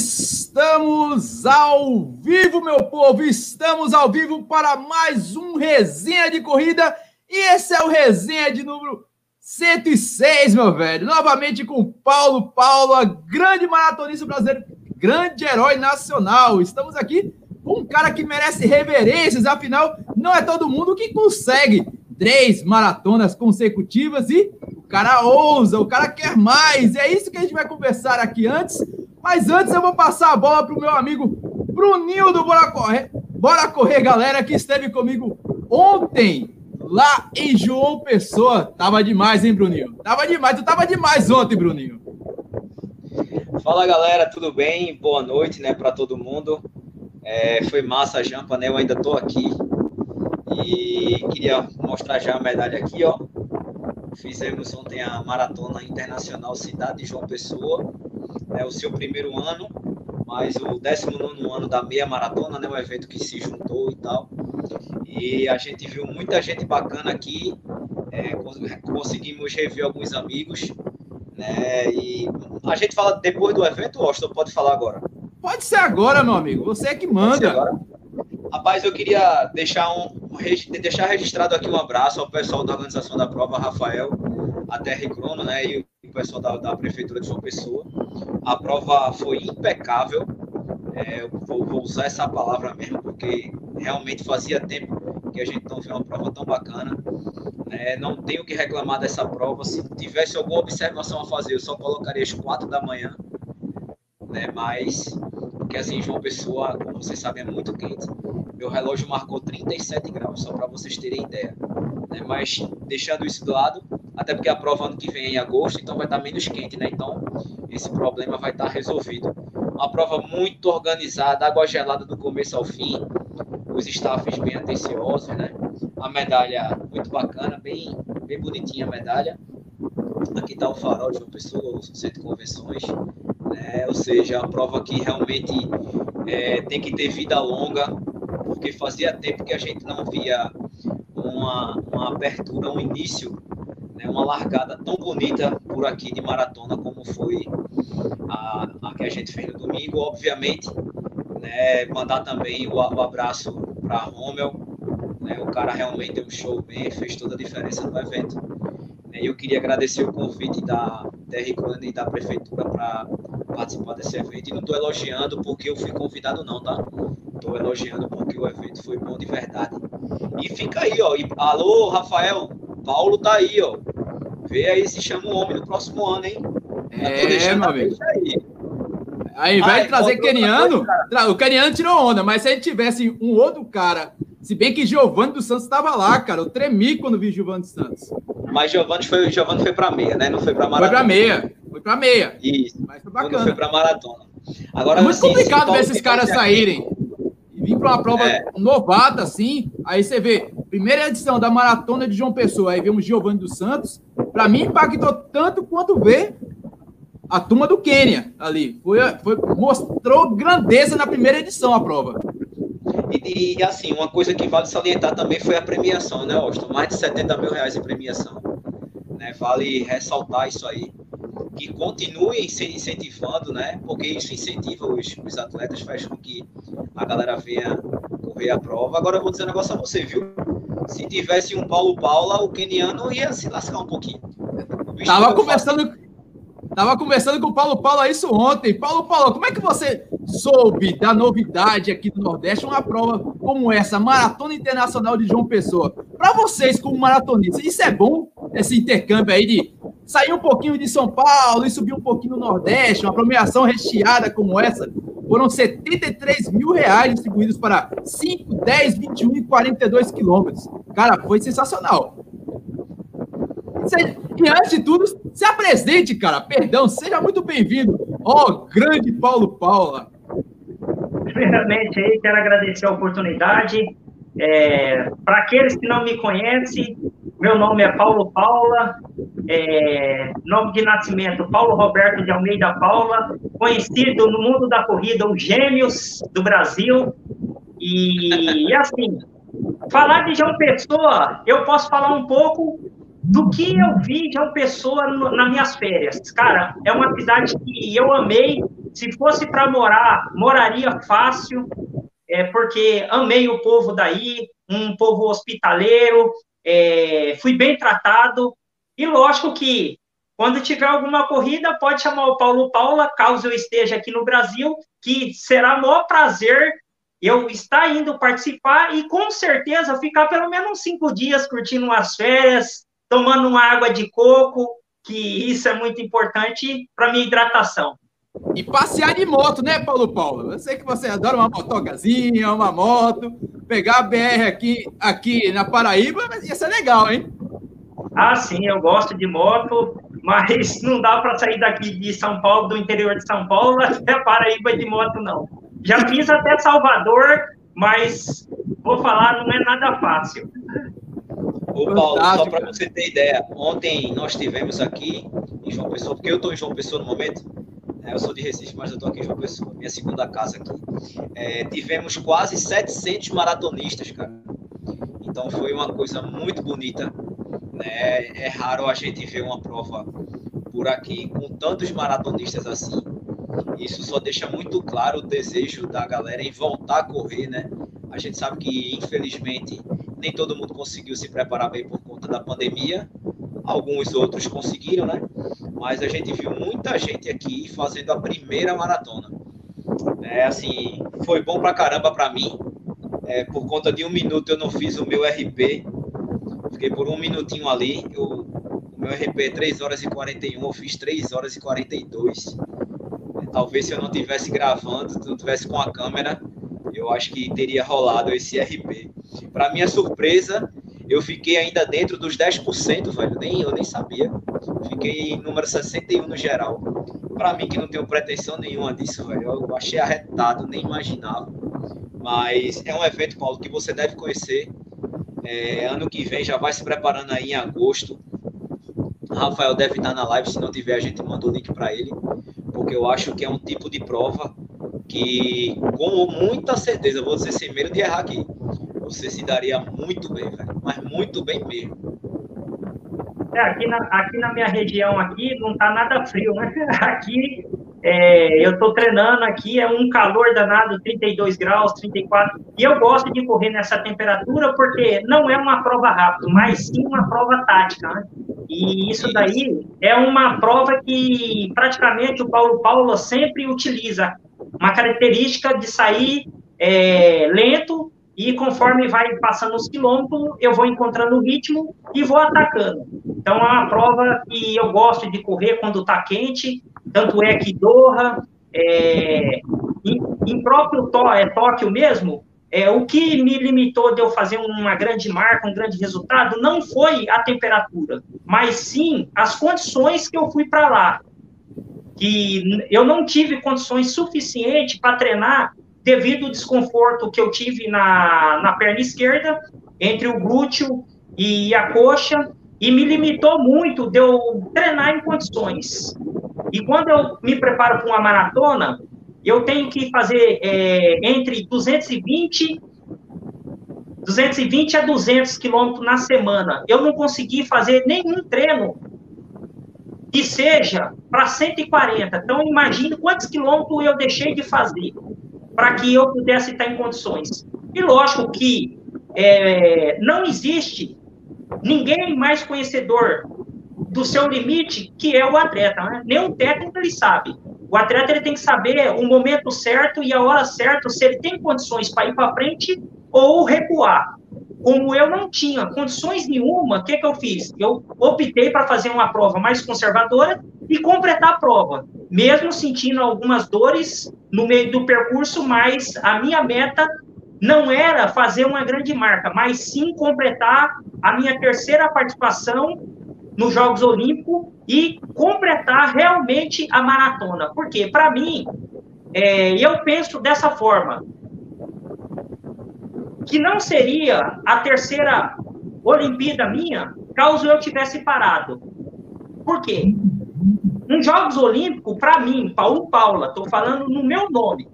Estamos ao vivo, meu povo! Estamos ao vivo para mais um resenha de corrida e esse é o resenha de número 106, meu velho. Novamente com Paulo Paulo, a grande maratonista brasileiro, grande herói nacional. Estamos aqui com um cara que merece reverências, afinal, não é todo mundo que consegue três maratonas consecutivas e o cara ousa, o cara quer mais. É isso que a gente vai conversar aqui antes. Mas antes eu vou passar a bola para o meu amigo Bruninho do Bora Correr. Bora Correr, galera, que esteve comigo ontem lá em João Pessoa. Tava demais, hein, Bruninho? Tava demais. Tu tava demais ontem, Bruninho. Fala, galera, tudo bem? Boa noite, né, para todo mundo. É, foi massa a jampa, né? Eu ainda tô aqui. E queria mostrar já a medalha aqui, ó. Fizemos ontem a Maratona Internacional Cidade de João Pessoa. É o seu primeiro ano, mas o 19 ano da meia maratona, né? Um evento que se juntou e tal. E a gente viu muita gente bacana aqui. É, conseguimos rever alguns amigos. Né? E a gente fala depois do evento, Austin, pode falar agora? Pode ser agora, meu amigo. Você é que manda. Rapaz, eu queria deixar, um, deixar registrado aqui um abraço ao pessoal da organização da prova, Rafael, a TR Crono, né, e o pessoal da, da Prefeitura de João Pessoa. A prova foi impecável, é, vou, vou, usar essa palavra mesmo, porque realmente fazia tempo que a gente não vê uma prova tão bacana. É, não tenho que reclamar dessa prova. Se tivesse alguma observação a fazer, eu só colocaria às quatro da manhã, né, mas porque assim, João Pessoa, como vocês sabem, é muito quente. Meu relógio marcou 37 graus, só para vocês terem ideia. Né? Mas deixando isso do lado, até porque a prova ano que vem é em agosto, então vai estar menos quente, né? Então esse problema vai estar resolvido. Uma prova muito organizada, água gelada do começo ao fim, os staffs bem atenciosos, né? A medalha muito bacana, bem, bem bonitinha a medalha. Aqui está o farol de uma pessoa, o centro de convenções, né? ou seja, a prova que realmente é, tem que ter vida longa, porque fazia tempo que a gente não via uma, uma abertura, um início, né, uma largada tão bonita por aqui de maratona como foi a, a que a gente fez no domingo. Obviamente, né, mandar também o, o abraço para Rommel, né, o cara realmente deu um show bem, fez toda a diferença no evento. Né, eu queria agradecer o convite da TR Crone e da Prefeitura para participar desse evento. E não estou elogiando porque eu fui convidado, não, tá? Estou elogiando porque o evento foi bom de verdade. E fica aí, ó. E, alô, Rafael, Paulo tá aí, ó. Vê aí se chama o homem no próximo ano, hein? É, meu amigo. Aí. Aí vai Ai, trazer Keniano. O Keniano tirou onda, mas se gente tivesse um outro cara, se bem que Giovanni dos Santos estava lá, cara, eu tremi quando vi Giovanni dos Santos. Mas Giovanni foi, Giovanni foi para meia, né? Não foi para maratona. Foi para meia. Foi para meia. Isso. Mas foi bacana. Foi para maratona. Agora, é muito assim, complicado ver esses caras saírem e vir para uma prova é. novata assim. Aí você vê, primeira edição da maratona de João Pessoa, aí vemos Giovanni dos Santos. Para mim, impactou tanto quanto ver a turma do Quênia ali. Foi, foi, mostrou grandeza na primeira edição a prova. E, e, assim, uma coisa que vale salientar também foi a premiação, né, Austin? Mais de 70 mil reais em premiação. Né? Vale ressaltar isso aí. Que continuem se incentivando, né? Porque isso incentiva os, os atletas, faz com que a galera venha correr a prova. Agora eu vou dizer um negócio a você, viu? Se tivesse um Paulo Paula, o keniano ia se lascar um pouquinho. Tava conversando, Tava conversando com o Paulo Paulo isso ontem. Paulo Paulo, como é que você soube da novidade aqui do Nordeste, uma prova como essa, Maratona Internacional de João Pessoa? Para vocês, como maratonistas, isso é bom, esse intercâmbio aí de sair um pouquinho de São Paulo e subir um pouquinho no Nordeste, uma premiação recheada como essa? Foram 73 mil reais distribuídos para 5, 10, 21 e 42 quilômetros. Cara, foi sensacional. E antes de tudo, se apresente, cara. Perdão, seja muito bem-vindo. Ó, oh, grande Paulo Paula. Primeiramente, aí, quero agradecer a oportunidade. É, Para aqueles que não me conhecem, meu nome é Paulo Paula, é, nome de nascimento Paulo Roberto de Almeida Paula, conhecido no mundo da corrida, os Gêmeos do Brasil. E, e assim, falar de João Pessoa, eu posso falar um pouco do que eu vi de uma pessoa no, nas minhas férias. Cara, é uma cidade que eu amei, Se fosse para morar, moraria fácil, é, porque amei o povo daí, um povo hospitaleiro, é, fui bem tratado. E lógico que quando tiver alguma corrida, pode chamar o Paulo Paula, caso eu esteja aqui no Brasil, que será maior prazer eu estar indo participar e com certeza ficar pelo menos cinco dias curtindo umas férias, tomando uma água de coco, que isso é muito importante para minha hidratação. E passear de moto, né, Paulo Paulo? Eu sei que você adora uma motocazinha, uma moto, pegar a BR aqui, aqui na Paraíba, ia ser legal, hein? Ah, sim, eu gosto de moto, mas não dá para sair daqui de São Paulo, do interior de São Paulo, até Paraíba de moto, não. Já fiz até Salvador, mas vou falar, não é nada fácil. Ô, Paulo, só para você ter ideia, ontem nós tivemos aqui em João Pessoa, porque eu estou em João Pessoa no momento, né, eu sou de Recife, mas eu estou aqui em João Pessoa, minha segunda casa aqui. É, tivemos quase 700 maratonistas, cara. Então foi uma coisa muito bonita. Né? É raro a gente ver uma prova por aqui com tantos maratonistas assim. Isso só deixa muito claro o desejo da galera em voltar a correr, né? A gente sabe que, infelizmente, nem todo mundo conseguiu se preparar bem por conta da pandemia. Alguns outros conseguiram, né? Mas a gente viu muita gente aqui fazendo a primeira maratona. É assim, foi bom pra caramba pra mim. É, por conta de um minuto eu não fiz o meu RP. Fiquei por um minutinho ali. Eu, o meu RP é 3 horas e 41, eu fiz 3 horas e 42. Talvez se eu não tivesse gravando, se não tivesse com a câmera, eu acho que teria rolado esse RP. Para minha surpresa, eu fiquei ainda dentro dos 10%, velho. Nem, eu nem sabia. Fiquei em número 61 no geral. Para mim, que não tenho pretensão nenhuma disso, velho. Eu achei arretado, nem imaginava. Mas é um evento, Paulo, que você deve conhecer. É, ano que vem já vai se preparando aí em agosto. Rafael deve estar na live, se não tiver, a gente manda o link para ele porque eu acho que é um tipo de prova que, com muita certeza, vou dizer sem medo de errar aqui, você se daria muito bem, velho, mas muito bem mesmo. É, aqui, na, aqui na minha região aqui não tá nada frio, né? Aqui é, eu tô treinando aqui, é um calor danado, 32 graus, 34, e eu gosto de correr nessa temperatura porque não é uma prova rápida, mas sim uma prova tática, né? E isso daí é uma prova que praticamente o Paulo Paulo sempre utiliza, uma característica de sair é, lento e conforme vai passando os quilômetros, eu vou encontrando o ritmo e vou atacando. Então é uma prova que eu gosto de correr quando está quente, tanto é que Doha, é, em, em próprio é, Tóquio mesmo, é, o que me limitou de eu fazer uma grande marca, um grande resultado, não foi a temperatura, mas sim as condições que eu fui para lá. Que eu não tive condições suficientes para treinar devido ao desconforto que eu tive na, na perna esquerda, entre o glúteo e a coxa, e me limitou muito de eu treinar em condições. E quando eu me preparo para uma maratona, eu tenho que fazer é, entre 220 220 a 200 quilômetros na semana. Eu não consegui fazer nenhum treino que seja para 140. Então, imagine quantos quilômetros eu deixei de fazer para que eu pudesse estar em condições. E lógico que é, não existe ninguém mais conhecedor do seu limite que é o atleta. Né? Nenhum técnico ele sabe. O atleta ele tem que saber o momento certo e a hora certa, se ele tem condições para ir para frente ou recuar. Como eu não tinha condições nenhuma, o que, que eu fiz? Eu optei para fazer uma prova mais conservadora e completar a prova, mesmo sentindo algumas dores no meio do percurso, mas a minha meta não era fazer uma grande marca, mas sim completar a minha terceira participação nos Jogos Olímpicos e completar realmente a maratona. Porque, para mim, é, eu penso dessa forma, que não seria a terceira Olimpíada minha caso eu tivesse parado. Por quê? Nos Jogos Olímpicos, para mim, Paulo Paula, estou falando no meu nome,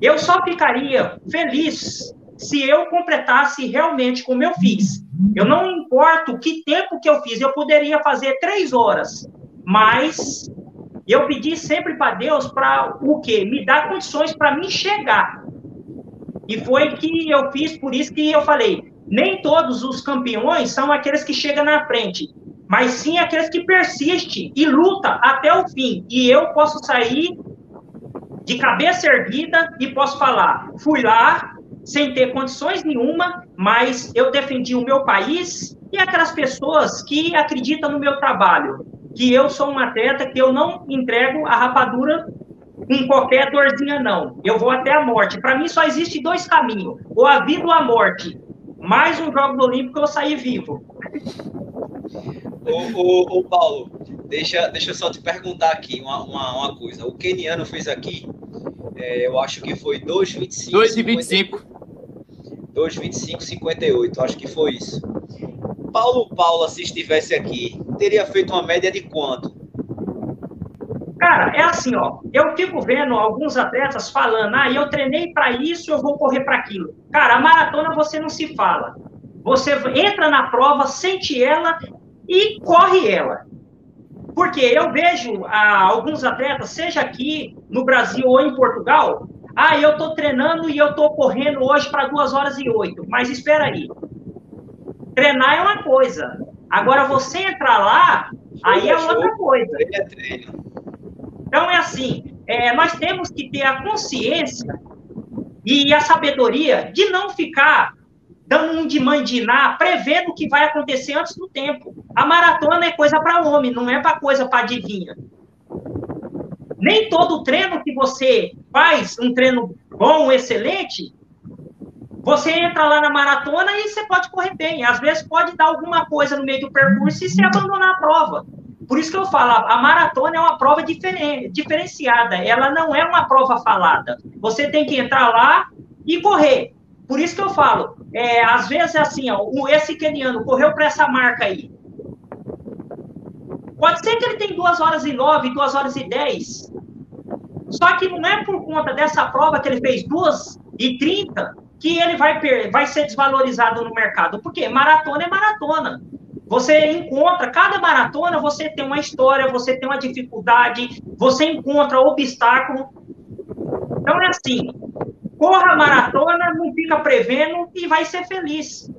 eu só ficaria feliz se eu completasse realmente como eu fiz. Eu não importo que tempo que eu fiz, eu poderia fazer três horas, mas eu pedi sempre para Deus para o quê? Me dar condições para me chegar. E foi que eu fiz, por isso que eu falei, nem todos os campeões são aqueles que chegam na frente, mas sim aqueles que persistem e lutam até o fim. E eu posso sair de cabeça erguida e posso falar, fui lá sem ter condições nenhuma, mas eu defendi o meu país e aquelas pessoas que acreditam no meu trabalho, que eu sou um atleta que eu não entrego a rapadura com qualquer dorzinha, não. Eu vou até a morte. Para mim só existe dois caminhos: ou a vida ou a morte. Mais um Jogo Olímpico eu sair vivo. Ô, ô, ô, Paulo, deixa, deixa eu só te perguntar aqui uma, uma, uma coisa. O Keniano fez aqui, é, eu acho que foi 2,25. 2,25. 2,25, 58, acho que foi isso. Paulo Paula, se estivesse aqui, teria feito uma média de quanto? Cara, é assim, ó. Eu fico vendo alguns atletas falando, ah, eu treinei para isso, eu vou correr para aquilo. Cara, a maratona você não se fala. Você entra na prova, sente ela e corre ela. Porque eu vejo ah, alguns atletas, seja aqui no Brasil ou em Portugal, ah, eu estou treinando e eu estou correndo hoje para duas horas e oito. Mas espera aí. Treinar é uma coisa. Agora você entrar lá, aí é outra coisa. Então é assim, é, nós temos que ter a consciência e a sabedoria de não ficar dando um de mandinar, prevendo o que vai acontecer antes do tempo. A maratona é coisa para homem, não é para coisa para adivinha. Nem todo treino que você faz, um treino bom, excelente, você entra lá na maratona e você pode correr bem. Às vezes pode dar alguma coisa no meio do percurso e se abandonar a prova. Por isso que eu falo, a maratona é uma prova diferen, diferenciada. Ela não é uma prova falada. Você tem que entrar lá e correr. Por isso que eu falo, é, às vezes é assim, ó, esse keniano correu para essa marca aí. Pode ser que ele tem duas horas e nove, duas horas e dez. Só que não é por conta dessa prova que ele fez 2 e 30 que ele vai, vai ser desvalorizado no mercado. Porque maratona é maratona. Você encontra, cada maratona você tem uma história, você tem uma dificuldade, você encontra obstáculo. Então é assim, corra a maratona, não fica prevendo e vai ser feliz.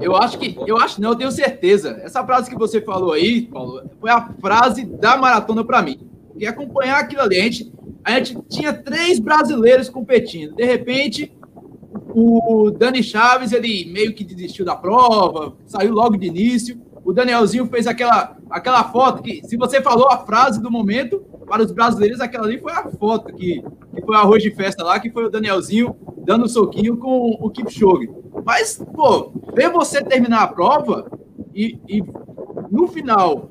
Eu acho que, eu acho não, eu tenho certeza. Essa frase que você falou aí, Paulo, foi a frase da maratona para mim. E acompanhar aquilo ali, a gente, a gente tinha três brasileiros competindo. De repente, o Dani Chaves, ele meio que desistiu da prova, saiu logo de início. O Danielzinho fez aquela, aquela foto que, se você falou a frase do momento, para os brasileiros, aquela ali foi a foto que, que foi arroz de festa lá, que foi o Danielzinho dando um soquinho com o Kipchoge. Mas, pô, ver você terminar a prova e, e no final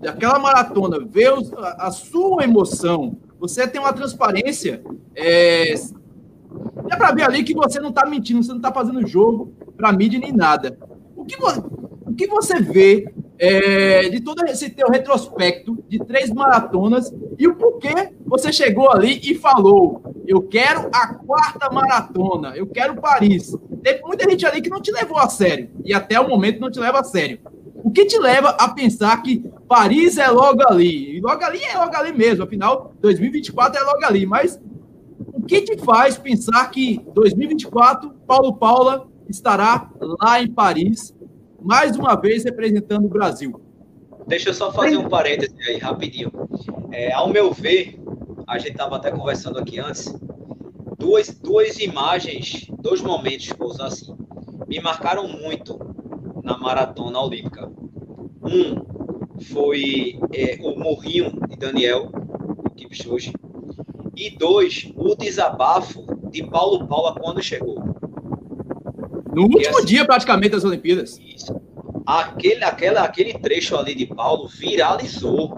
daquela maratona, ver os, a, a, sua emoção, você tem uma transparência. É, é para ver ali que você não está mentindo, você não está fazendo jogo para mídia nem nada. O que, o que você vê é, de todo esse teu retrospecto de três maratonas e o porquê você chegou ali e falou: eu quero a quarta maratona, eu quero Paris. Teve muita gente ali que não te levou a sério e até o momento não te leva a sério. O que te leva a pensar que Paris é logo ali? E logo ali é logo ali mesmo, afinal, 2024 é logo ali. Mas o que te faz pensar que 2024 Paulo Paula estará lá em Paris mais uma vez representando o Brasil. Deixa eu só fazer um parêntese aí, rapidinho. É, ao meu ver, a gente estava até conversando aqui antes, duas, duas imagens, dois momentos, vou usar assim, me marcaram muito na maratona olímpica. Um foi é, o morrinho de Daniel, o Kipchoge, e dois, o desabafo de Paulo Paula quando chegou. No último assim, dia, praticamente, das Olimpíadas. Isso. Aquele, aquele, aquele trecho ali de Paulo viralizou.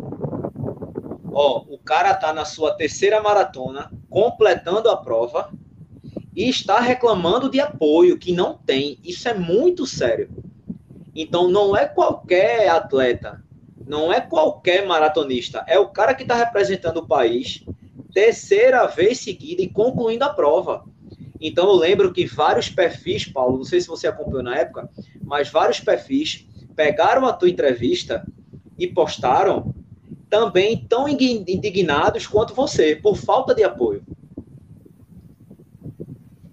Ó, o cara tá na sua terceira maratona, completando a prova, e está reclamando de apoio que não tem. Isso é muito sério. Então, não é qualquer atleta, não é qualquer maratonista, é o cara que está representando o país, terceira vez seguida e concluindo a prova. Então, eu lembro que vários perfis, Paulo, não sei se você acompanhou na época, mas vários perfis pegaram a tua entrevista e postaram também tão indignados quanto você, por falta de apoio.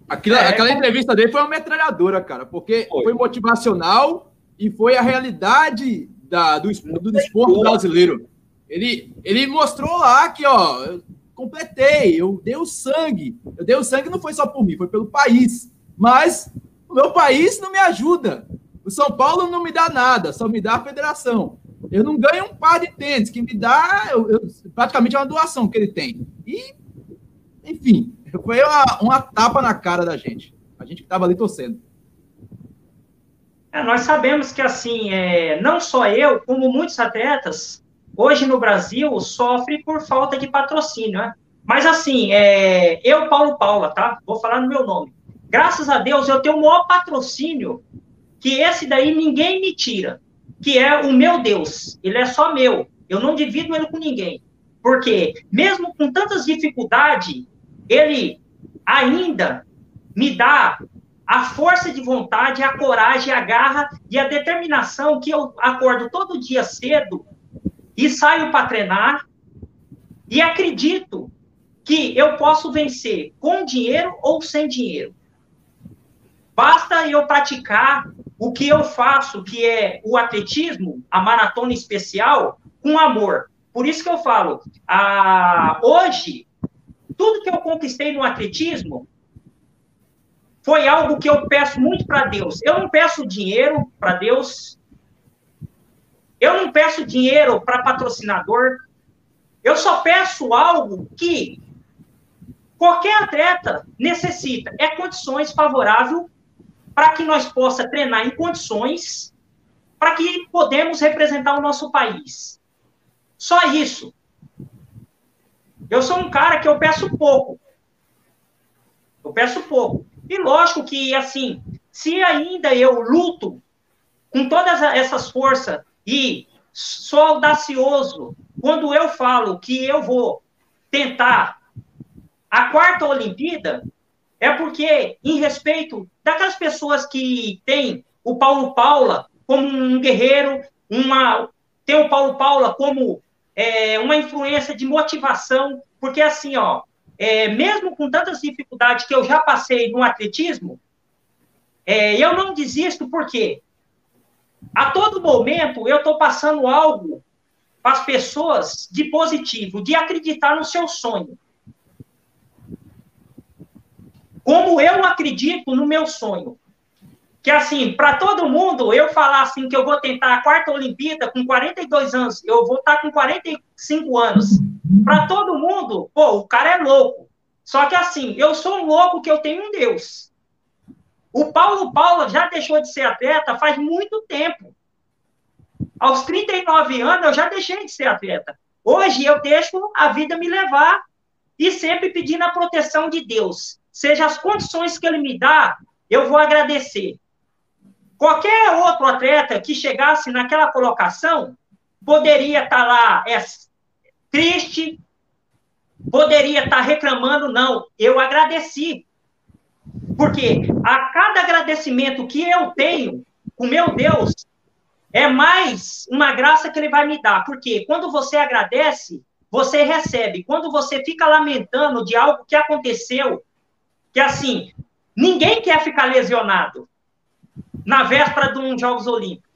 Aquilo, é, aquela entrevista dele foi uma metralhadora, cara, porque foi, foi motivacional e foi a realidade da, do, do, esporte brasileiro. Ele, ele mostrou lá que, ó, completei, eu dei o sangue. Eu dei o sangue não foi só por mim, foi pelo país. Mas o meu país não me ajuda. O São Paulo não me dá nada, só me dá a federação. Eu não ganho um par de tênis, que me dá eu, eu, praticamente é uma doação que ele tem. E, enfim, foi uma, uma tapa na cara da gente. A gente que estava ali torcendo. É, nós sabemos que, assim, é, não só eu, como muitos atletas, hoje no Brasil, sofrem por falta de patrocínio, né? Mas, assim, é, eu, Paulo Paula, tá? Vou falar no meu nome. Graças a Deus, eu tenho o maior patrocínio, que esse daí ninguém me tira, que é o meu Deus. Ele é só meu. Eu não divido ele com ninguém. Porque, mesmo com tantas dificuldades, ele ainda me dá a força de vontade, a coragem, a garra e a determinação que eu acordo todo dia cedo e saio para treinar e acredito que eu posso vencer com dinheiro ou sem dinheiro. Basta eu praticar o que eu faço, que é o atletismo, a maratona especial, com amor. Por isso que eu falo, hoje, tudo que eu conquistei no atletismo foi algo que eu peço muito para Deus. Eu não peço dinheiro para Deus. Eu não peço dinheiro para patrocinador. Eu só peço algo que qualquer atleta necessita. É condições favoráveis para que nós possa treinar em condições para que podemos representar o nosso país. Só isso. Eu sou um cara que eu peço pouco. Eu peço pouco. E lógico que, assim, se ainda eu luto com todas essas forças e sou audacioso quando eu falo que eu vou tentar a quarta Olimpíada, é porque, em respeito daquelas pessoas que têm o Paulo Paula como um guerreiro, uma, tem o Paulo Paula como é, uma influência de motivação, porque assim, ó, é, mesmo com tantas dificuldades que eu já passei no atletismo, é, eu não desisto porque a todo momento eu estou passando algo para as pessoas de positivo, de acreditar no seu sonho. Como eu acredito no meu sonho. Que assim, para todo mundo, eu falar assim que eu vou tentar a quarta Olimpíada com 42 anos, eu vou estar tá com 45 anos para todo mundo, pô, o cara é louco. Só que assim, eu sou um louco que eu tenho um Deus. O Paulo Paula já deixou de ser atleta faz muito tempo. Aos 39 anos, eu já deixei de ser atleta. Hoje, eu deixo a vida me levar e sempre pedindo a proteção de Deus. Seja as condições que ele me dá, eu vou agradecer. Qualquer outro atleta que chegasse naquela colocação poderia estar lá é, triste, poderia estar reclamando, não. Eu agradeci. Porque a cada agradecimento que eu tenho com meu Deus, é mais uma graça que ele vai me dar. Porque quando você agradece, você recebe. Quando você fica lamentando de algo que aconteceu, que assim, ninguém quer ficar lesionado na véspera de um Jogos Olímpicos.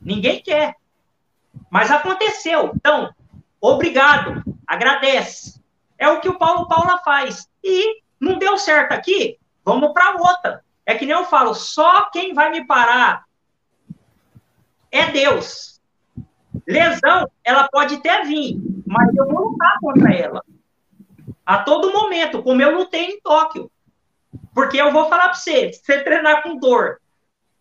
Ninguém quer. Mas aconteceu. Então, obrigado, agradece. É o que o Paulo Paula faz. E não deu certo aqui, vamos para outra. É que nem eu falo, só quem vai me parar é Deus. Lesão, ela pode até vir, mas eu vou lutar contra ela. A todo momento, como eu lutei em Tóquio. Porque eu vou falar para você, você treinar com dor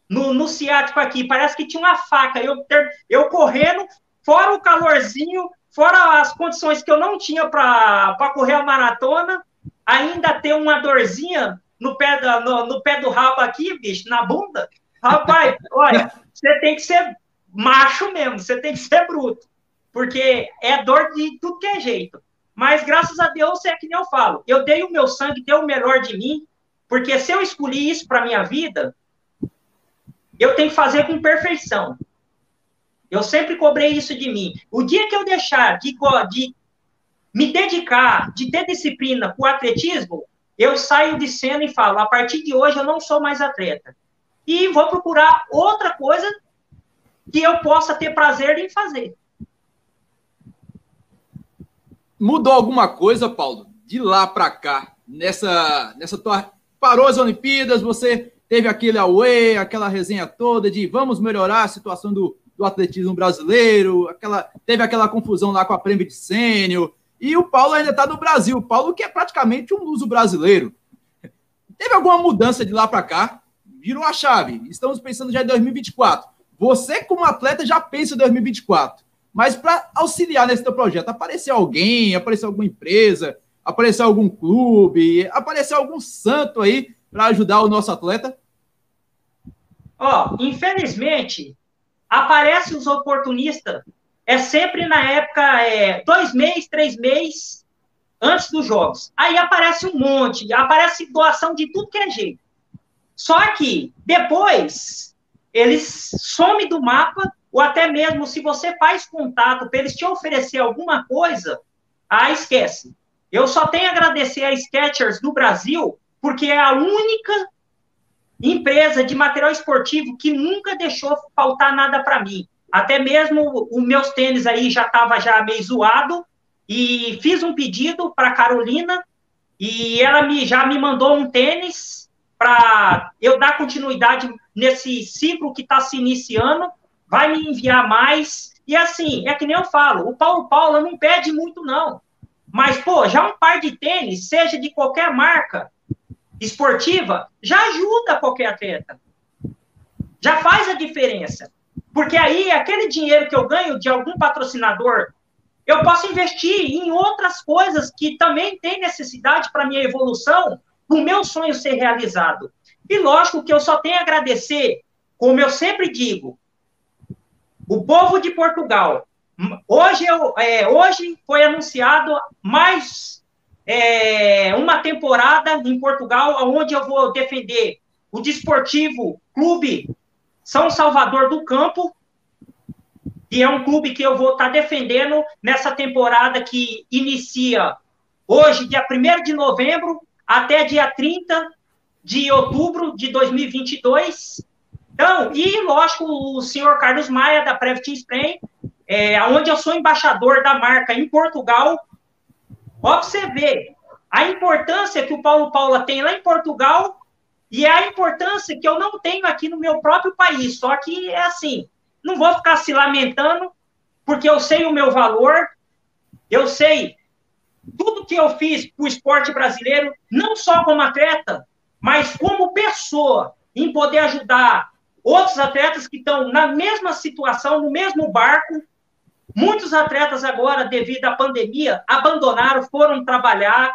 no, no ciático aqui, parece que tinha uma faca. Eu, eu correndo, fora o calorzinho, fora as condições que eu não tinha para correr a maratona, ainda ter uma dorzinha no pé, da, no, no pé do rabo aqui, bicho, na bunda. Rapaz, olha, você tem que ser macho mesmo, você tem que ser bruto, porque é dor de tudo que é jeito. Mas graças a Deus é que nem eu falo, eu dei o meu sangue, dei o melhor de mim, porque se eu escolhi isso para minha vida, eu tenho que fazer com perfeição. Eu sempre cobrei isso de mim. O dia que eu deixar de, de me dedicar, de ter disciplina com o atletismo, eu saio de cena e falo: a partir de hoje eu não sou mais atleta. E vou procurar outra coisa que eu possa ter prazer em fazer. Mudou alguma coisa, Paulo, de lá para cá, nessa, nessa tua. Parou as Olimpíadas, você teve aquele away, aquela resenha toda de vamos melhorar a situação do, do atletismo brasileiro, aquela, teve aquela confusão lá com a Prêmio de Sênior, e o Paulo ainda está no Brasil. O Paulo, que é praticamente um luso brasileiro. Teve alguma mudança de lá para cá? Virou a chave. Estamos pensando já em 2024. Você, como atleta, já pensa em 2024. Mas para auxiliar nesse teu projeto, apareceu alguém, apareceu alguma empresa, apareceu algum clube, apareceu algum santo aí para ajudar o nosso atleta? Ó, oh, infelizmente, aparecem os oportunistas é sempre na época, é, dois meses, três meses antes dos jogos. Aí aparece um monte, aparece doação de tudo que é jeito. Só que depois eles somem do mapa, ou até mesmo se você faz contato para eles te oferecer alguma coisa, ah, esquece. Eu só tenho a agradecer a Skechers do Brasil, porque é a única empresa de material esportivo que nunca deixou faltar nada para mim. Até mesmo os meus tênis aí já estava já meio zoado e fiz um pedido para Carolina e ela me, já me mandou um tênis para eu dar continuidade nesse ciclo que está se iniciando. Vai me enviar mais. E assim, é que nem eu falo, o Paulo Paula não pede muito, não. Mas, pô, já um par de tênis, seja de qualquer marca esportiva, já ajuda qualquer atleta. Já faz a diferença. Porque aí, aquele dinheiro que eu ganho de algum patrocinador, eu posso investir em outras coisas que também têm necessidade para minha evolução, para o meu sonho ser realizado. E lógico que eu só tenho a agradecer, como eu sempre digo, o povo de Portugal. Hoje, eu, é, hoje foi anunciado mais é, uma temporada em Portugal, onde eu vou defender o Desportivo Clube são Salvador do Campo, que é um clube que eu vou estar tá defendendo nessa temporada que inicia hoje, dia 1 de novembro, até dia 30 de outubro de 2022. Então, e lógico, o senhor Carlos Maia, da Previt Spray, é, onde eu sou embaixador da marca em Portugal. Ó, você ver a importância que o Paulo Paula tem lá em Portugal e é a importância que eu não tenho aqui no meu próprio país. Só que é assim, não vou ficar se lamentando, porque eu sei o meu valor, eu sei tudo que eu fiz para o esporte brasileiro, não só como atleta, mas como pessoa, em poder ajudar outros atletas que estão na mesma situação, no mesmo barco. Muitos atletas agora, devido à pandemia, abandonaram, foram trabalhar,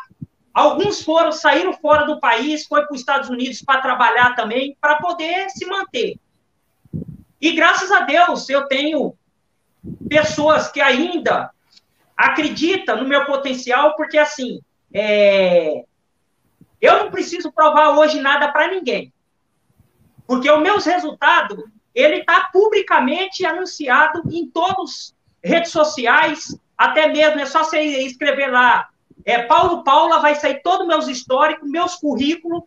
Alguns foram, saíram fora do país, foi para os Estados Unidos para trabalhar também, para poder se manter. E graças a Deus eu tenho pessoas que ainda acreditam no meu potencial, porque assim, é... eu não preciso provar hoje nada para ninguém. Porque os meus resultados, ele está publicamente anunciado em todas as redes sociais, até mesmo, é só você escrever lá é, Paulo Paula vai sair todos meus históricos, meus currículos.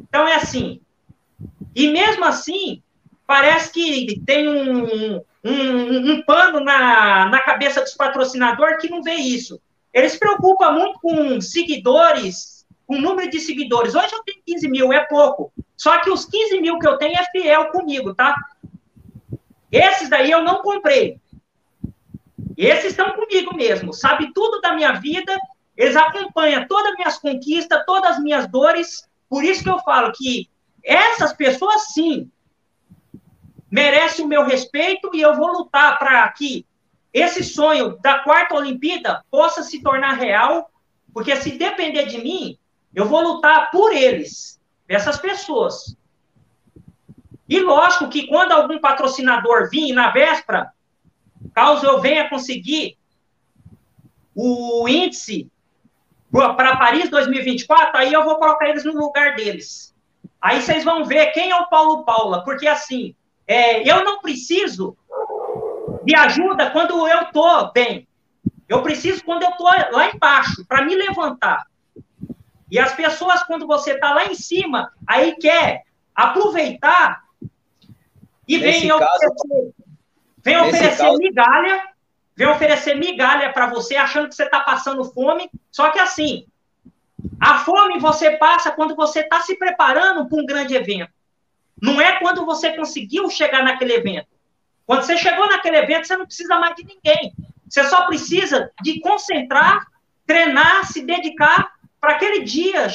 Então é assim. E mesmo assim, parece que tem um, um, um pano na, na cabeça dos patrocinadores que não vê isso. Eles se preocupam muito com seguidores, com número de seguidores. Hoje eu tenho 15 mil, é pouco. Só que os 15 mil que eu tenho é fiel comigo, tá? Esses daí eu não comprei. Esses estão comigo mesmo, sabe tudo da minha vida eles acompanham todas as minhas conquistas, todas as minhas dores. Por isso que eu falo que essas pessoas, sim, merecem o meu respeito e eu vou lutar para que esse sonho da quarta Olimpíada possa se tornar real, porque se depender de mim, eu vou lutar por eles, essas pessoas. E lógico que quando algum patrocinador vir na véspera, caso eu venha conseguir o índice para Paris 2024, aí eu vou colocar eles no lugar deles. Aí vocês vão ver quem é o Paulo Paula, porque assim, é, eu não preciso me ajuda quando eu tô bem. Eu preciso quando eu tô lá embaixo, para me levantar. E as pessoas, quando você tá lá em cima, aí quer aproveitar e vem caso, oferecer, vem oferecer caso... migalha, vem oferecer migalha para você, achando que você está passando fome. Só que assim, a fome você passa quando você está se preparando para um grande evento. Não é quando você conseguiu chegar naquele evento. Quando você chegou naquele evento, você não precisa mais de ninguém. Você só precisa de concentrar, treinar, se dedicar para aquele dia,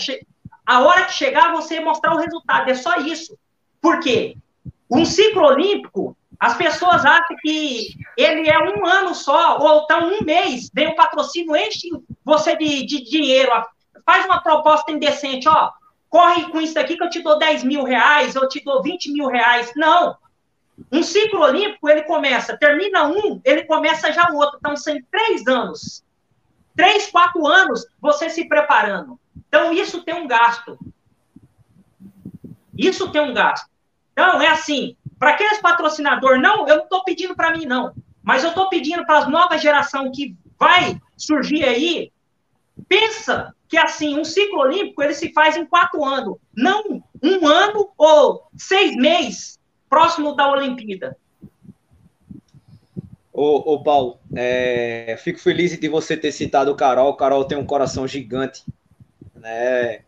a hora que chegar, você mostrar o resultado. É só isso. Por quê? Um ciclo olímpico, as pessoas acham que ele é um ano só, ou então um mês, vem o patrocínio, enche você de, de dinheiro, faz uma proposta indecente, ó, corre com isso daqui que eu te dou 10 mil reais, eu te dou 20 mil reais. Não. Um ciclo olímpico, ele começa, termina um, ele começa já o outro. Então, são três anos. Três, quatro anos você se preparando. Então, isso tem um gasto. Isso tem um gasto. Então, é assim, para aqueles patrocinadores, não, eu não estou pedindo para mim, não. Mas eu estou pedindo para as novas gerações que vai surgir aí, pensa que, assim, um ciclo olímpico, ele se faz em quatro anos. Não um ano ou seis meses próximo da Olimpíada. Ô, ô Paulo, é, fico feliz de você ter citado o Carol. O Carol tem um coração gigante, né?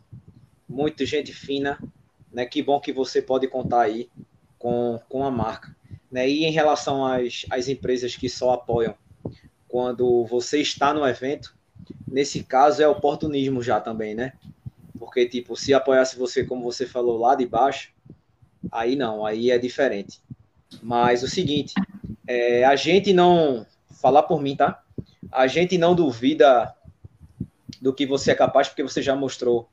Muito gente fina, né? Que bom que você pode contar aí com, com a marca. Né? E em relação às, às empresas que só apoiam quando você está no evento, nesse caso é oportunismo já também, né? Porque, tipo, se apoiasse você, como você falou, lá de baixo, aí não, aí é diferente. Mas o seguinte, é, a gente não, falar por mim, tá? A gente não duvida do que você é capaz, porque você já mostrou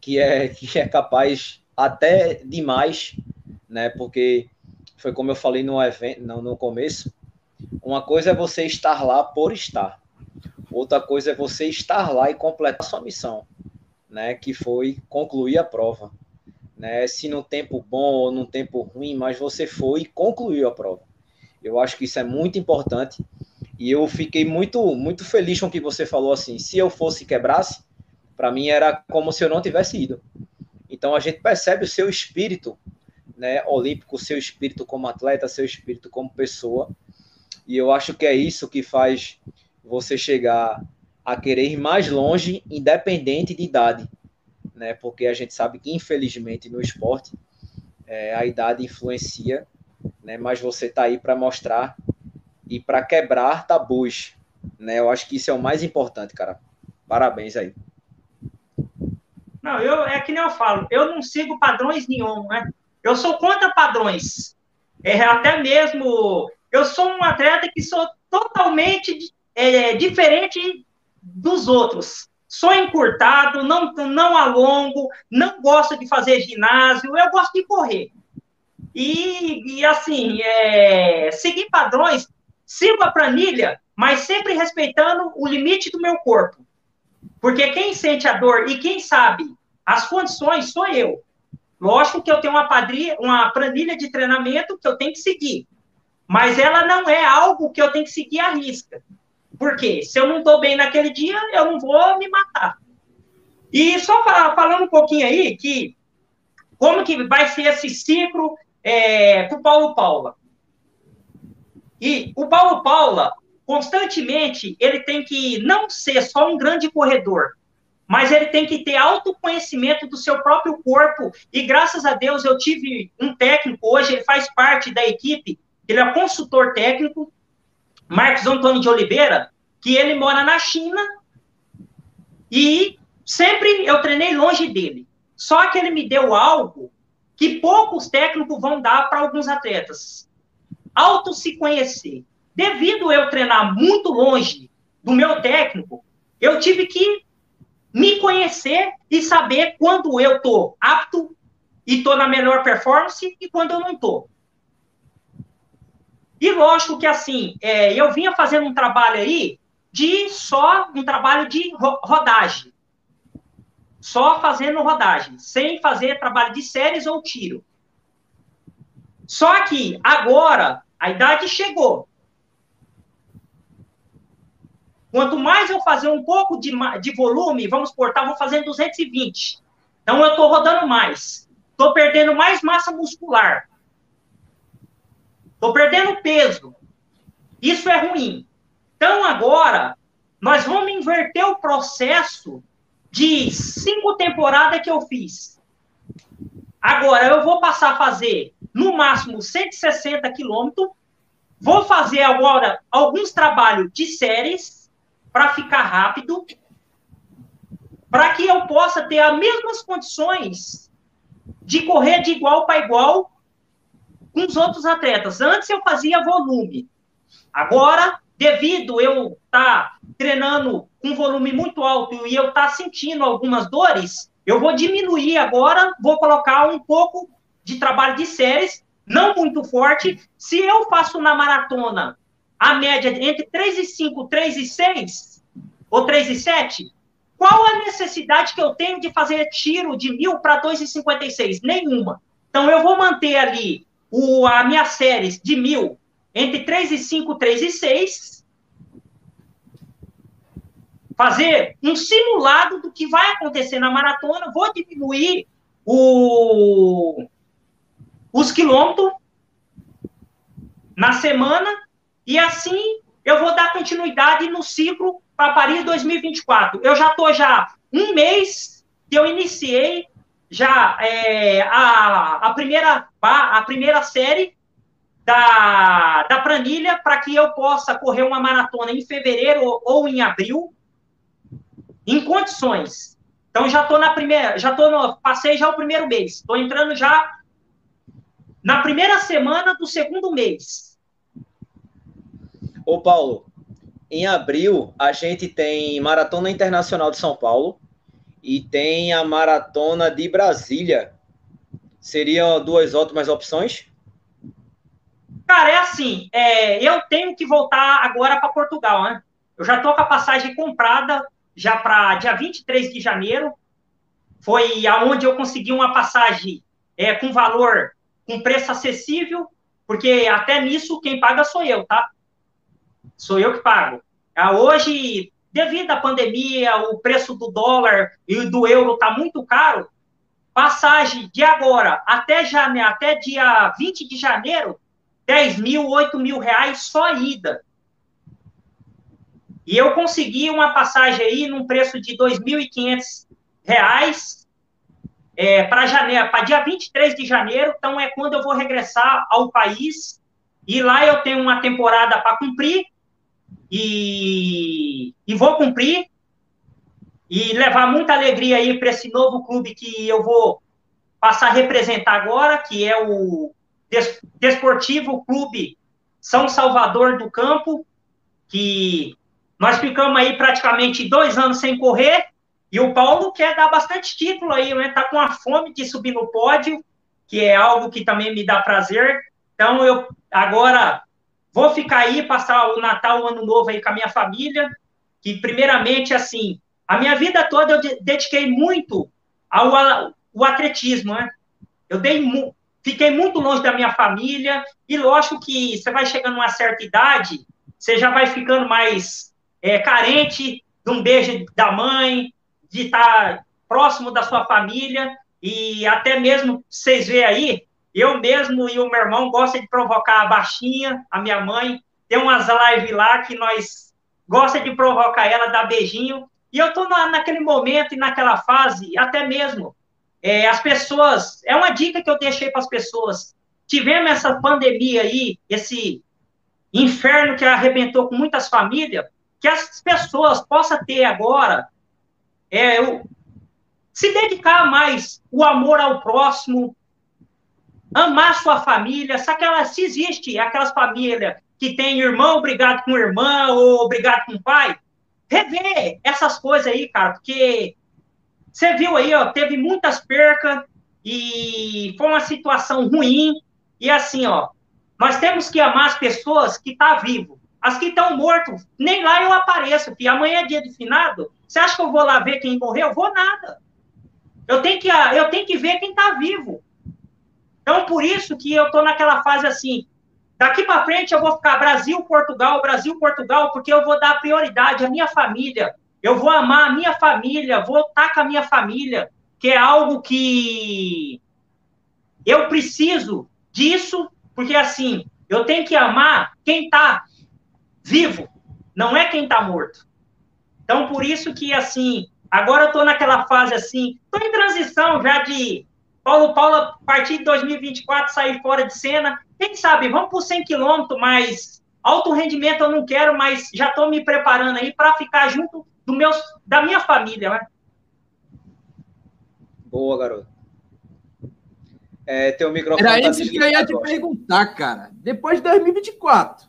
que é, que é capaz até demais, né? Porque foi como eu falei no evento, no, no começo, uma coisa é você estar lá por estar. Outra coisa é você estar lá e completar sua missão, né? Que foi concluir a prova, né? Se no tempo bom ou no tempo ruim, mas você foi e concluiu a prova. Eu acho que isso é muito importante e eu fiquei muito muito feliz com o que você falou assim. Se eu fosse quebrasse, para mim era como se eu não tivesse ido. Então a gente percebe o seu espírito, né, olímpico, seu espírito como atleta, seu espírito como pessoa. E eu acho que é isso que faz você chegar a querer ir mais longe, independente de idade, né? Porque a gente sabe que, infelizmente, no esporte, é, a idade influencia, né? Mas você está aí para mostrar e para quebrar tabus, né? Eu acho que isso é o mais importante, cara. Parabéns aí. Não, eu, é que nem eu falo, eu não sigo padrões nenhum, né? Eu sou contra padrões. É, até mesmo, eu sou um atleta que sou totalmente é, diferente dos outros. Sou encurtado, não, não alongo, não gosto de fazer ginásio, eu gosto de correr. E, e assim, é, seguir padrões, sigo a planilha, mas sempre respeitando o limite do meu corpo. Porque quem sente a dor e quem sabe as condições sou eu. Lógico que eu tenho uma, padrinha, uma planilha de treinamento que eu tenho que seguir. Mas ela não é algo que eu tenho que seguir à risca. Por quê? Se eu não estou bem naquele dia, eu não vou me matar. E só falando um pouquinho aí, que como que vai ser esse ciclo é, para o Paulo Paula. E o Paulo Paula, constantemente, ele tem que não ser só um grande corredor, mas ele tem que ter autoconhecimento do seu próprio corpo. E graças a Deus eu tive um técnico hoje, ele faz parte da equipe, ele é consultor técnico, Marcos Antônio de Oliveira, que ele mora na China e sempre eu treinei longe dele. Só que ele me deu algo que poucos técnicos vão dar para alguns atletas. Auto se conhecer. Devido eu treinar muito longe do meu técnico, eu tive que me conhecer e saber quando eu tô apto e tô na melhor performance e quando eu não tô. E lógico que assim, é, eu vinha fazendo um trabalho aí de só um trabalho de rodagem. Só fazendo rodagem, sem fazer trabalho de séries ou tiro. Só que agora a idade chegou. Quanto mais eu fazer um pouco de, de volume, vamos portar, vou fazendo 220. Então, eu estou rodando mais. Estou perdendo mais massa muscular. Estou perdendo peso. Isso é ruim. Então, agora, nós vamos inverter o processo de cinco temporadas que eu fiz. Agora, eu vou passar a fazer, no máximo, 160 quilômetros. Vou fazer agora alguns trabalhos de séries para ficar rápido, para que eu possa ter as mesmas condições de correr de igual para igual com os outros atletas. Antes eu fazia volume. Agora, devido eu estar tá treinando com volume muito alto e eu estar tá sentindo algumas dores, eu vou diminuir agora, vou colocar um pouco de trabalho de séries, não muito forte. Se eu faço na maratona a média entre 3 e 5, 3 e 6, ou 3 e 7, qual a necessidade que eu tenho de fazer tiro de mil para 2,56? Nenhuma. Então, eu vou manter ali o, a minha série de mil entre 3 e 5, 3 e 6, fazer um simulado do que vai acontecer na maratona, vou diminuir o, os quilômetros na semana, e assim eu vou dar continuidade no ciclo para Paris 2024. Eu já estou já um mês que eu iniciei já é, a, a, primeira, a primeira série da, da planilha para que eu possa correr uma maratona em fevereiro ou, ou em abril, em condições. Então já estou na primeira, já estou no, passei já o primeiro mês, estou entrando já na primeira semana do segundo mês. Ô Paulo, em abril a gente tem Maratona Internacional de São Paulo, e tem a maratona de Brasília. Seriam duas ótimas opções? Cara, é assim, é, eu tenho que voltar agora para Portugal, né? Eu já estou com a passagem comprada já para dia 23 de janeiro. Foi aonde eu consegui uma passagem é, com valor, com preço acessível, porque até nisso quem paga sou eu, tá? Sou eu que pago. Ah, hoje devido à pandemia, o preço do dólar e do euro está muito caro, passagem de agora até, janeiro, até dia 20 de janeiro, 10 mil, 8 mil reais só ida. E eu consegui uma passagem aí num preço de 2.500 reais é, para janeiro, para dia 23 de janeiro, então é quando eu vou regressar ao país, e lá eu tenho uma temporada para cumprir, e, e vou cumprir e levar muita alegria aí para esse novo clube que eu vou passar a representar agora, que é o Desportivo Clube São Salvador do Campo, que nós ficamos aí praticamente dois anos sem correr, e o Paulo quer dar bastante título aí, né? Tá com a fome de subir no pódio, que é algo que também me dá prazer. Então, eu agora Vou ficar aí, passar o Natal, o Ano Novo aí com a minha família, que primeiramente, assim, a minha vida toda eu dediquei muito ao, ao atletismo, né? Eu dei, fiquei muito longe da minha família, e lógico que você vai chegando a uma certa idade, você já vai ficando mais é, carente de um beijo da mãe, de estar próximo da sua família, e até mesmo vocês verem aí, eu mesmo e o meu irmão gosta de provocar a baixinha, a minha mãe. Tem umas lives lá que nós gosta de provocar ela, dar beijinho. E eu estou na, naquele momento e naquela fase, até mesmo, é, as pessoas. É uma dica que eu deixei para as pessoas. Tivemos essa pandemia aí, esse inferno que arrebentou com muitas famílias, que as pessoas possam ter agora é, o, se dedicar mais o amor ao próximo, amar sua família, se, aquela, se existe aquelas famílias que tem irmão brigado com irmã ou brigado com pai, rever essas coisas aí, cara, porque você viu aí, ó, teve muitas percas e foi uma situação ruim e assim, ó, nós temos que amar as pessoas que estão tá vivo. As que estão mortas, nem lá eu apareço, porque amanhã é dia de finado. Você acha que eu vou lá ver quem morreu? Eu vou nada. Eu tenho que, eu tenho que ver quem está vivo. Então, por isso que eu estou naquela fase assim, Daqui para frente eu vou ficar Brasil, Portugal, Brasil, Portugal, porque eu vou dar prioridade à minha família. Eu vou amar a minha família, vou estar com a minha família, que é algo que eu preciso disso, porque assim, eu tenho que amar quem está vivo, não é quem está morto. Então, por isso que, assim, agora eu estou naquela fase assim, estou em transição já de Paulo Paulo, a partir de 2024, sair fora de cena. Quem sabe, vamos por 100 quilômetros, mas alto rendimento eu não quero, mas já estou me preparando aí para ficar junto do meus, da minha família, né? Boa, garoto. É, teu microfone. Era tá isso que eu ia te perguntar, cara. Depois de 2024.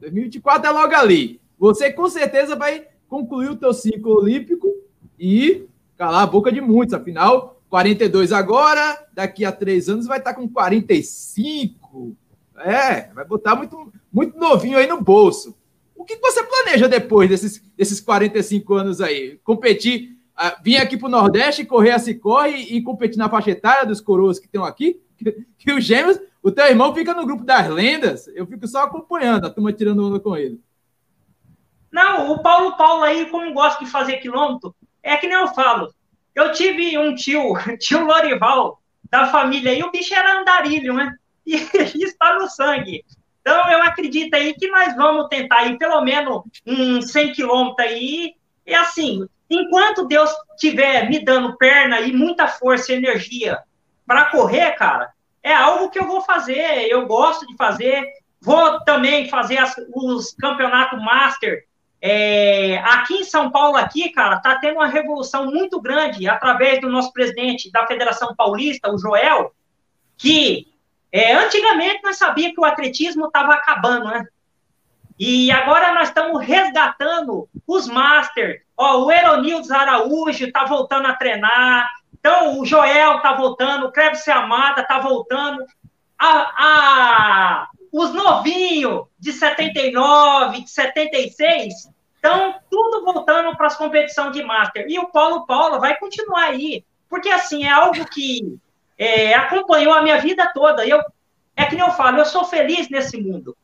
2024 é logo ali. Você com certeza vai concluir o teu ciclo olímpico e calar a boca de muitos. Afinal, 42 agora, daqui a três anos vai estar com 45. É, vai botar muito, muito novinho aí no bolso. O que você planeja depois desses, desses 45 anos aí? Competir, uh, vir aqui para o Nordeste, correr a se corre e competir na faixa etária dos coroas que estão aqui? Que, que os gêmeos, o teu irmão fica no grupo das lendas, eu fico só acompanhando a turma tirando onda com ele. Não, o Paulo Paulo aí, como gosta de fazer quilômetro, é que nem eu falo. Eu tive um tio, tio Lorival, da família, e o bicho era andarilho, né? E está no sangue. Então, eu acredito aí que nós vamos tentar ir pelo menos uns 100 quilômetros aí. E assim, enquanto Deus estiver me dando perna e muita força e energia para correr, cara, é algo que eu vou fazer. Eu gosto de fazer. Vou também fazer as, os campeonatos master é, aqui em São Paulo, aqui, cara, tá tendo uma revolução muito grande através do nosso presidente da Federação Paulista, o Joel, que é, antigamente nós sabíamos que o atletismo estava acabando, né? E agora nós estamos resgatando os Master. Ó, o Eronildes Araújo está voltando a treinar. Então, o Joel está voltando, o Cleber Amada está voltando. A, a, os novinhos de 79, de 76, então, tudo voltando para as competições de Master. E o Paulo Paulo vai continuar aí, porque assim, é algo que é, acompanhou a minha vida toda. Eu, é que nem eu falo, eu sou feliz nesse mundo.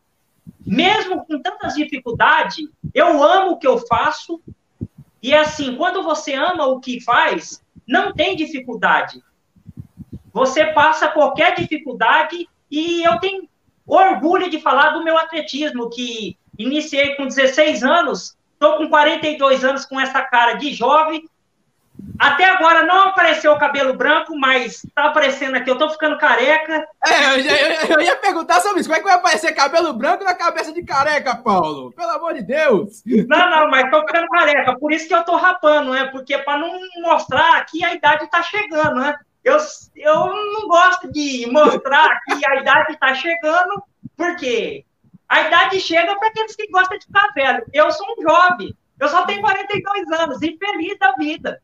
Mesmo com tantas dificuldades, eu amo o que eu faço. E assim, quando você ama o que faz, não tem dificuldade. Você passa qualquer dificuldade e eu tenho orgulho de falar do meu atletismo, que iniciei com 16 anos Estou com 42 anos com essa cara de jovem. Até agora não apareceu o cabelo branco, mas está aparecendo aqui. Eu estou ficando careca. É, eu, eu, eu, ia perguntar sobre isso. Como é que vai aparecer cabelo branco na cabeça de careca, Paulo? Pelo amor de Deus. Não, não, mas estou ficando careca. Por isso que eu estou rapando, né? Porque para não mostrar que a idade está chegando, né? Eu, eu não gosto de mostrar que a idade está chegando, porque a idade chega para aqueles que gostam de ficar velho. Eu sou um jovem. Eu só tenho 42 anos e feliz da vida.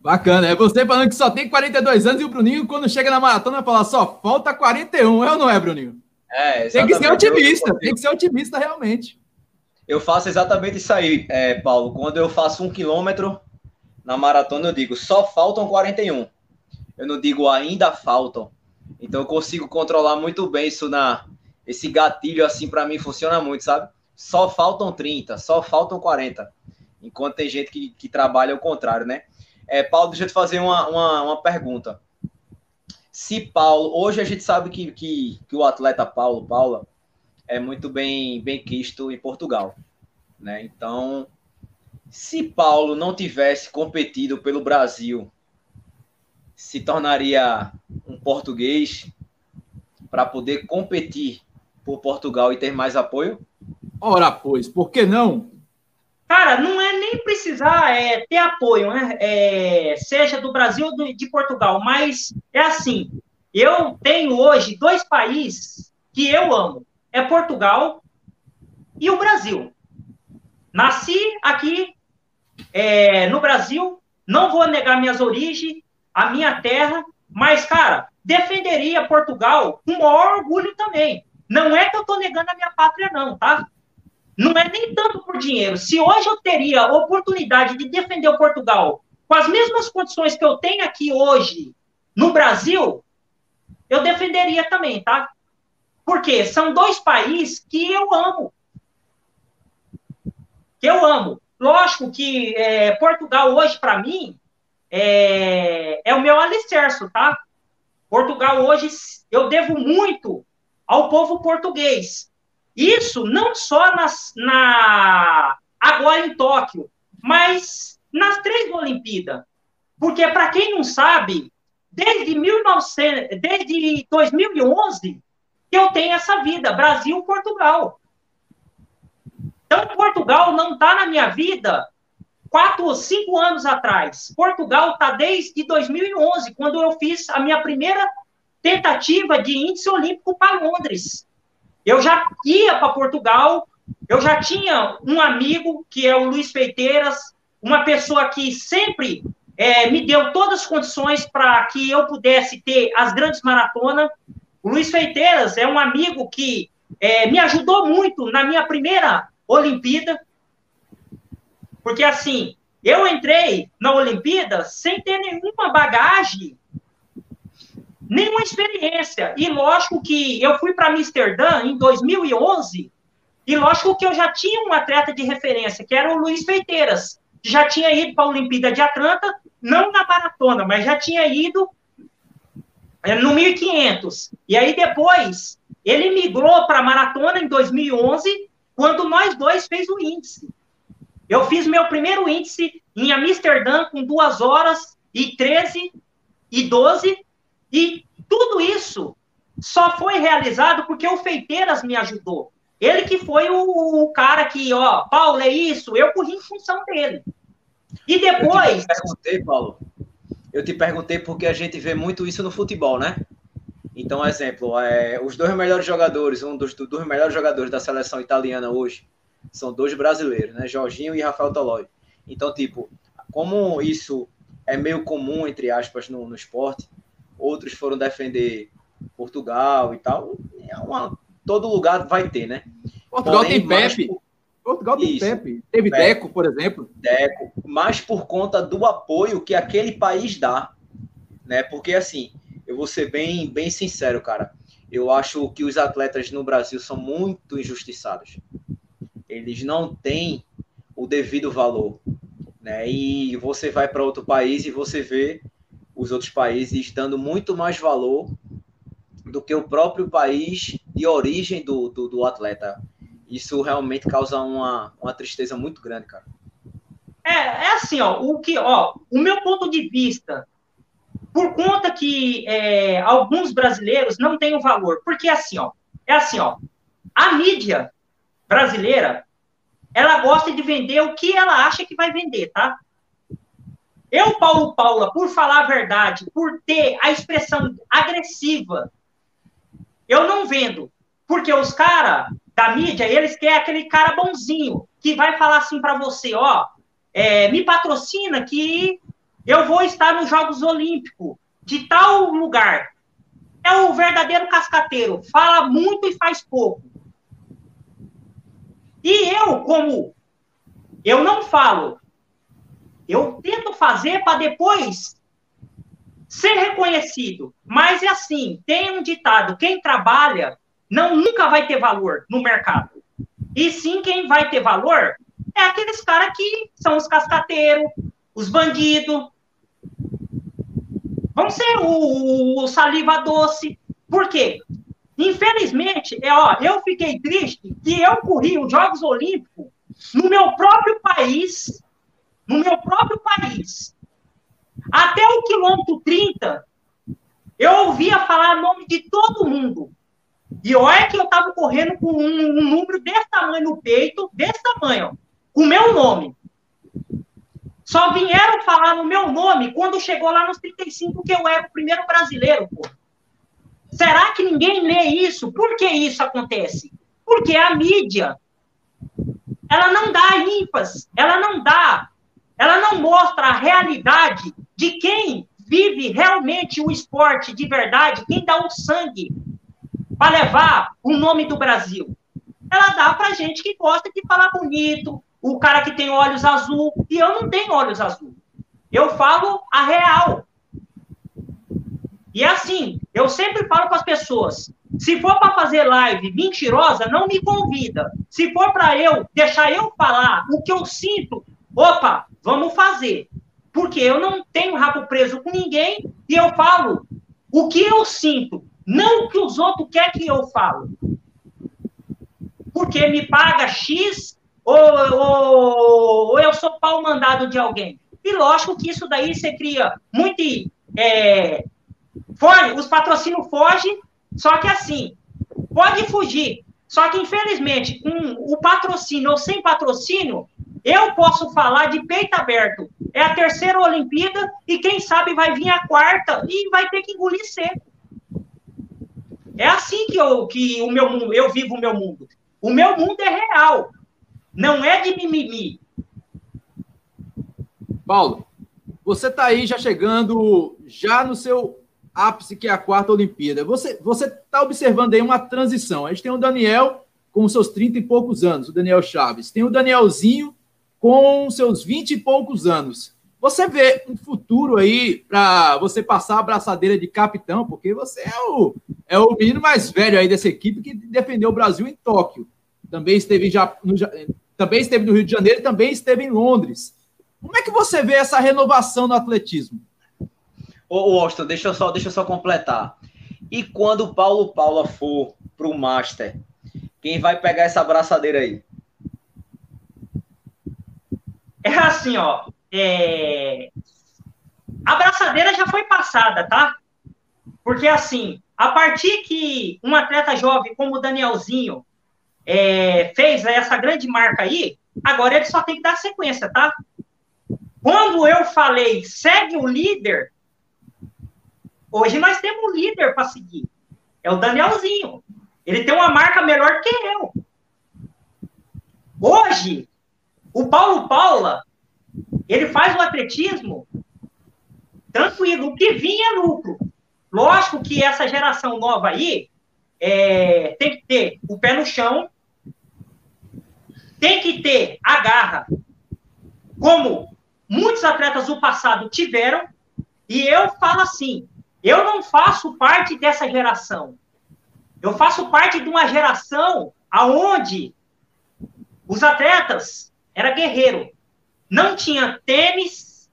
Bacana. É você falando que só tem 42 anos e o Bruninho, quando chega na maratona, fala só falta 41. É ou não é, Bruninho? É, tem que ser otimista. Tem que ser otimista realmente. Eu faço exatamente isso aí, é, Paulo. Quando eu faço um quilômetro na maratona, eu digo só faltam 41. Eu não digo ainda faltam. Então eu consigo controlar muito bem isso na, esse gatilho assim para mim funciona muito, sabe? Só faltam 30, só faltam 40. Enquanto tem gente que, que trabalha o contrário, né? É, Paulo, deixa eu te fazer uma, uma, uma pergunta. Se Paulo, hoje a gente sabe que, que, que o atleta Paulo, Paula, é muito bem, bem quisto em Portugal, né? Então, se Paulo não tivesse competido pelo Brasil, se tornaria um português para poder competir por Portugal e ter mais apoio? Ora, pois, por que não? Cara, não é nem precisar é, ter apoio, né? É, seja do Brasil ou de Portugal, mas é assim. Eu tenho hoje dois países que eu amo: é Portugal e o Brasil. Nasci aqui é, no Brasil, não vou negar minhas origens, a minha terra, mas, cara, defenderia Portugal com maior orgulho também. Não é que eu estou negando a minha pátria, não, tá? Não é nem tanto por dinheiro. Se hoje eu teria a oportunidade de defender o Portugal com as mesmas condições que eu tenho aqui hoje no Brasil, eu defenderia também, tá? Porque são dois países que eu amo. Que eu amo. Lógico que é, Portugal hoje, para mim, é, é o meu alicerce, tá? Portugal hoje, eu devo muito ao povo português. Isso não só nas, na, agora em Tóquio, mas nas três Olimpíadas. Porque, para quem não sabe, desde, 1900, desde 2011 que eu tenho essa vida, Brasil-Portugal. Então, Portugal não está na minha vida quatro ou cinco anos atrás. Portugal está desde 2011, quando eu fiz a minha primeira tentativa de índice olímpico para Londres. Eu já ia para Portugal, eu já tinha um amigo, que é o Luiz Feiteiras, uma pessoa que sempre é, me deu todas as condições para que eu pudesse ter as grandes maratonas. O Luiz Feiteiras é um amigo que é, me ajudou muito na minha primeira Olimpíada, porque assim, eu entrei na Olimpíada sem ter nenhuma bagagem, nenhuma experiência. E lógico que eu fui para Amsterdã em 2011, e lógico que eu já tinha um atleta de referência, que era o Luiz Feiteiras, que já tinha ido para a Olimpíada de Atlanta, não na maratona, mas já tinha ido é, no 1500. E aí depois ele migrou para a maratona em 2011, quando nós dois fez o índice. Eu fiz meu primeiro índice em Amsterdã com 2 horas e 13 e 12 e tudo isso só foi realizado porque o Feiteiras me ajudou. Ele que foi o, o cara que, ó, Paulo, é isso, eu corri em função dele. E depois. Eu te perguntei, Paulo. Eu te perguntei porque a gente vê muito isso no futebol, né? Então, exemplo, é, os dois melhores jogadores, um dos dois melhores jogadores da seleção italiana hoje, são dois brasileiros, né? Jorginho e Rafael Tolói. Então, tipo, como isso é meio comum, entre aspas, no, no esporte, outros foram defender Portugal e tal, é uma, todo lugar vai ter, né? Portugal Porém, tem Pepe. Portugal tem Isso. Pepe. Teve Pepe, Deco, por exemplo. Deco, mas por conta do apoio que aquele país dá, né? Porque assim, eu vou ser bem, bem sincero, cara. Eu acho que os atletas no Brasil são muito injustiçados. Eles não têm o devido valor, né? E você vai para outro país e você vê os outros países dando muito mais valor do que o próprio país de origem do, do, do atleta isso realmente causa uma, uma tristeza muito grande, cara. É, é assim, ó, o que, ó, o meu ponto de vista, por conta que é, alguns brasileiros não têm o valor, porque assim, ó, é assim, ó, a mídia brasileira, ela gosta de vender o que ela acha que vai vender, tá? Eu, Paulo Paula, por falar a verdade, por ter a expressão agressiva, eu não vendo. Porque os caras da mídia, eles querem aquele cara bonzinho, que vai falar assim para você, ó, é, me patrocina que eu vou estar nos Jogos Olímpicos de tal lugar. É o verdadeiro cascateiro, fala muito e faz pouco. E eu, como eu não falo, eu tento fazer para depois ser reconhecido. Mas é assim, tem um ditado, quem trabalha não nunca vai ter valor no mercado. E sim, quem vai ter valor é aqueles caras que são os cascateiros, os bandidos. Vão ser o, o, saliva doce. Por quê? Infelizmente, é, ó, eu fiquei triste que eu corri os Jogos Olímpicos no meu próprio país, no meu próprio país. Até o quilômetro 30, eu ouvia falar o nome de todo mundo. E olha que eu estava correndo com um, um, número desse tamanho no peito, desse tamanho, com o meu nome. Só vieram falar no meu nome quando chegou lá nos 35 que eu era o primeiro brasileiro, pô. Será que ninguém lê isso? Por que isso acontece? Porque a mídia, ela não dá ênfase, ela não dá, ela não mostra a realidade de quem vive realmente o esporte de verdade, quem dá o sangue, para levar o nome do Brasil. Ela dá para gente que gosta de falar bonito, o cara que tem olhos azul, e eu não tenho olhos azul. Eu falo a real. E é assim, eu sempre falo com as pessoas, Se for para fazer live mentirosa, não me convida. Se for para eu deixar eu falar o que eu sinto, opa, vamos fazer. Porque eu não tenho rabo preso com ninguém e eu falo o que eu sinto, não o que os outros querem que eu falo. Porque me paga X ou, ou, ou eu sou pau mandado de alguém. E lógico que isso daí você cria muito. É, foge, os patrocínios fogem, só que assim, pode fugir. Só que, infelizmente, com o patrocínio ou sem patrocínio, eu posso falar de peito aberto. É a terceira Olimpíada e quem sabe vai vir a quarta e vai ter que engolir seco. É assim que eu, que o meu mundo, eu vivo o meu mundo. O meu mundo é real. Não é de mimimi. Paulo, você está aí já chegando já no seu ápice, que é a quarta Olimpíada. Você está observando aí uma transição. A gente tem o Daniel com seus 30 e poucos anos, o Daniel Chaves. Tem o Danielzinho com seus 20 e poucos anos. Você vê um futuro aí para você passar a braçadeira de capitão, porque você é o, é o menino mais velho aí dessa equipe que defendeu o Brasil em Tóquio. Também esteve, já, no, também esteve no Rio de Janeiro, também esteve em Londres. Como é que você vê essa renovação no atletismo? Ô, Austin, deixa eu só, deixa eu só completar. E quando o Paulo Paula for para o Master, quem vai pegar essa abraçadeira aí? É assim, ó. É... A abraçadeira já foi passada, tá? Porque assim, a partir que um atleta jovem como o Danielzinho é, fez essa grande marca aí, agora ele só tem que dar sequência, tá? Quando eu falei segue o líder, hoje nós temos um líder para seguir. É o Danielzinho. Ele tem uma marca melhor que eu. Hoje, o Paulo Paula, ele faz o atletismo tranquilo. O que vinha é lucro. Lógico que essa geração nova aí é, tem que ter o pé no chão, tem que ter a garra, como muitos atletas do passado tiveram, e eu falo assim: eu não faço parte dessa geração. Eu faço parte de uma geração aonde os atletas era guerreiro. Não tinha tênis,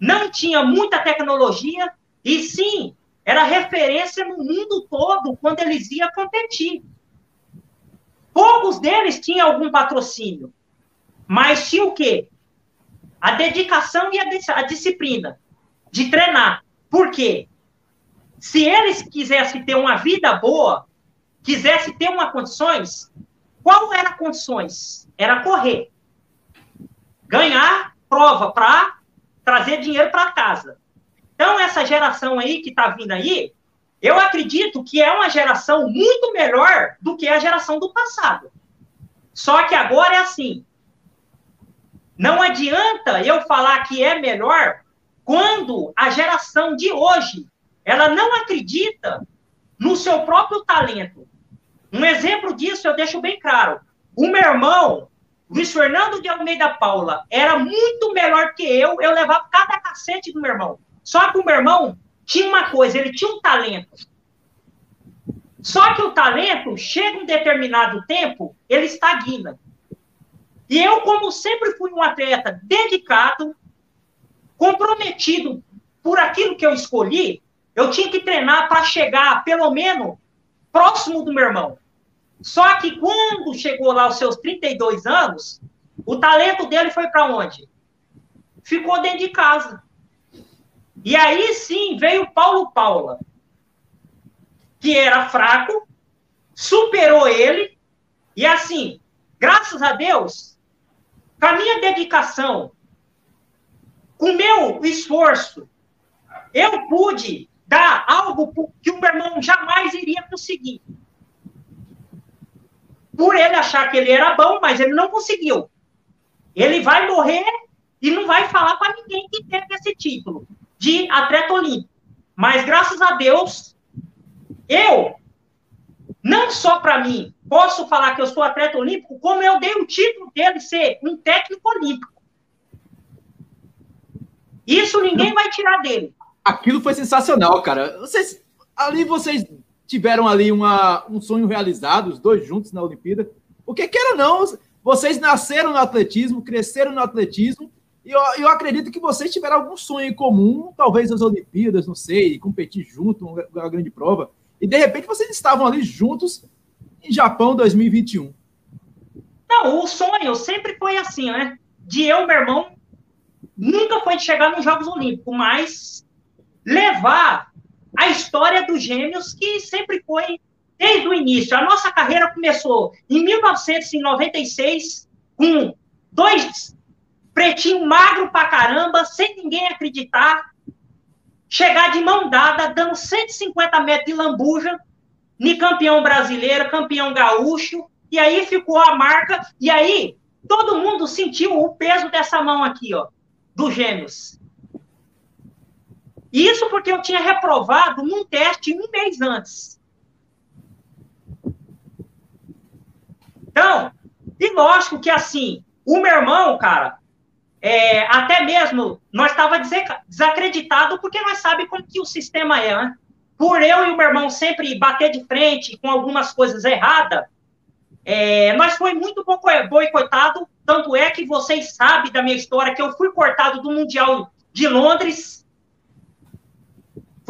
não tinha muita tecnologia, e sim, era referência no mundo todo quando eles iam competir. Poucos deles tinham algum patrocínio, mas tinha o quê? a dedicação e a, a disciplina de treinar. Por quê? Se eles quisessem ter uma vida boa, quisessem ter uma condições, qual era condições? Era correr. Ganhar prova para trazer dinheiro para casa. Então, essa geração aí que está vindo aí, eu acredito que é uma geração muito melhor do que a geração do passado. Só que agora é assim: não adianta eu falar que é melhor quando a geração de hoje ela não acredita no seu próprio talento. Um exemplo disso eu deixo bem claro. O meu irmão, Luiz Fernando de Almeida Paula, era muito melhor que eu. Eu levava cada cacete do meu irmão. Só que o meu irmão tinha uma coisa, ele tinha um talento. Só que o talento, chega um determinado tempo, ele estagna. E eu, como sempre fui um atleta dedicado, comprometido por aquilo que eu escolhi, eu tinha que treinar para chegar, pelo menos, próximo do meu irmão. Só que quando chegou lá aos seus 32 anos, o talento dele foi para onde? Ficou dentro de casa. E aí sim veio Paulo Paula, que era fraco, superou ele, e assim, graças a Deus, com a minha dedicação, com o meu esforço, eu pude dar algo que o meu irmão jamais iria conseguir. Por ele achar que ele era bom, mas ele não conseguiu. Ele vai morrer e não vai falar para ninguém que teve esse título de atleta olímpico. Mas graças a Deus, eu, não só para mim, posso falar que eu sou atleta olímpico, como eu dei o título dele ser um técnico olímpico. Isso ninguém vai tirar dele. Aquilo foi sensacional, cara. Vocês, ali vocês tiveram ali uma, um sonho realizado, os dois juntos na Olimpíada. Porque, queira ou não, vocês nasceram no atletismo, cresceram no atletismo, e eu, eu acredito que vocês tiveram algum sonho em comum, talvez as Olimpíadas, não sei, competir junto, uma grande prova. E de repente vocês estavam ali juntos em Japão 2021. Não, o sonho sempre foi assim, né? De eu, meu irmão, nunca foi de chegar nos Jogos Olímpicos, mas levar a história dos gêmeos, que sempre foi desde o início. A nossa carreira começou em 1996, com dois pretinho magro pra caramba, sem ninguém acreditar, chegar de mão dada, dando 150 metros de lambuja, ni campeão brasileiro, campeão gaúcho, e aí ficou a marca, e aí todo mundo sentiu o peso dessa mão aqui, ó, dos gêmeos. Isso porque eu tinha reprovado num teste um mês antes. Então, e lógico que assim, o meu irmão, cara, é, até mesmo nós estava desacreditado porque nós sabe como que o sistema é, né? Por eu e o meu irmão sempre bater de frente com algumas coisas erradas, é, nós foi muito boicotado, tanto é que vocês sabem da minha história que eu fui cortado do Mundial de Londres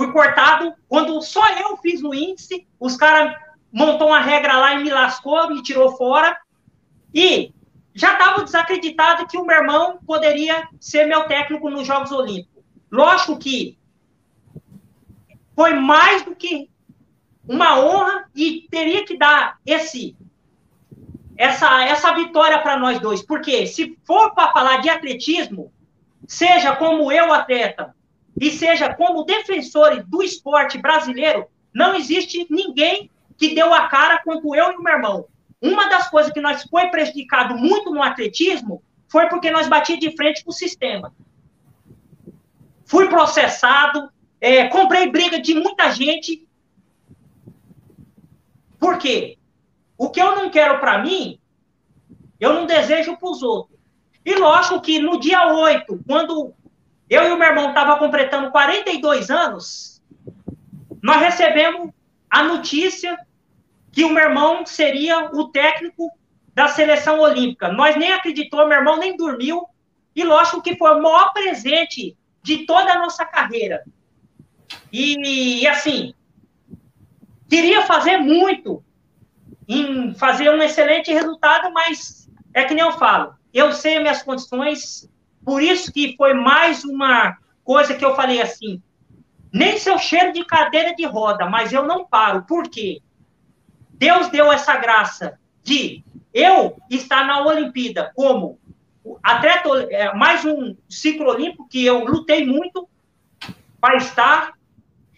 Fui cortado quando só eu fiz o índice, os caras montou uma regra lá e me lascou, me tirou fora. E já estava desacreditado que o meu irmão poderia ser meu técnico nos Jogos Olímpicos. Lógico que foi mais do que uma honra e teria que dar esse essa essa vitória para nós dois, porque se for para falar de atletismo, seja como eu atleta, e seja como defensores do esporte brasileiro, não existe ninguém que deu a cara quanto eu e o meu irmão. Uma das coisas que nós foi prejudicado muito no atletismo foi porque nós batia de frente com o sistema. Fui processado, é, comprei briga de muita gente. Por quê? O que eu não quero para mim, eu não desejo para os outros. E lógico que no dia 8, quando eu e o meu irmão estavam completando 42 anos, nós recebemos a notícia que o meu irmão seria o técnico da seleção olímpica. Nós nem acreditou, meu irmão nem dormiu, e lógico que foi o maior presente de toda a nossa carreira. E, e assim, queria fazer muito em fazer um excelente resultado, mas é que nem eu falo, eu sei minhas condições, por isso que foi mais uma coisa que eu falei assim, nem seu cheiro de cadeira de roda, mas eu não paro. Por quê? Deus deu essa graça de eu estar na Olimpíada como atleta, é, mais um ciclo olímpico que eu lutei muito para estar,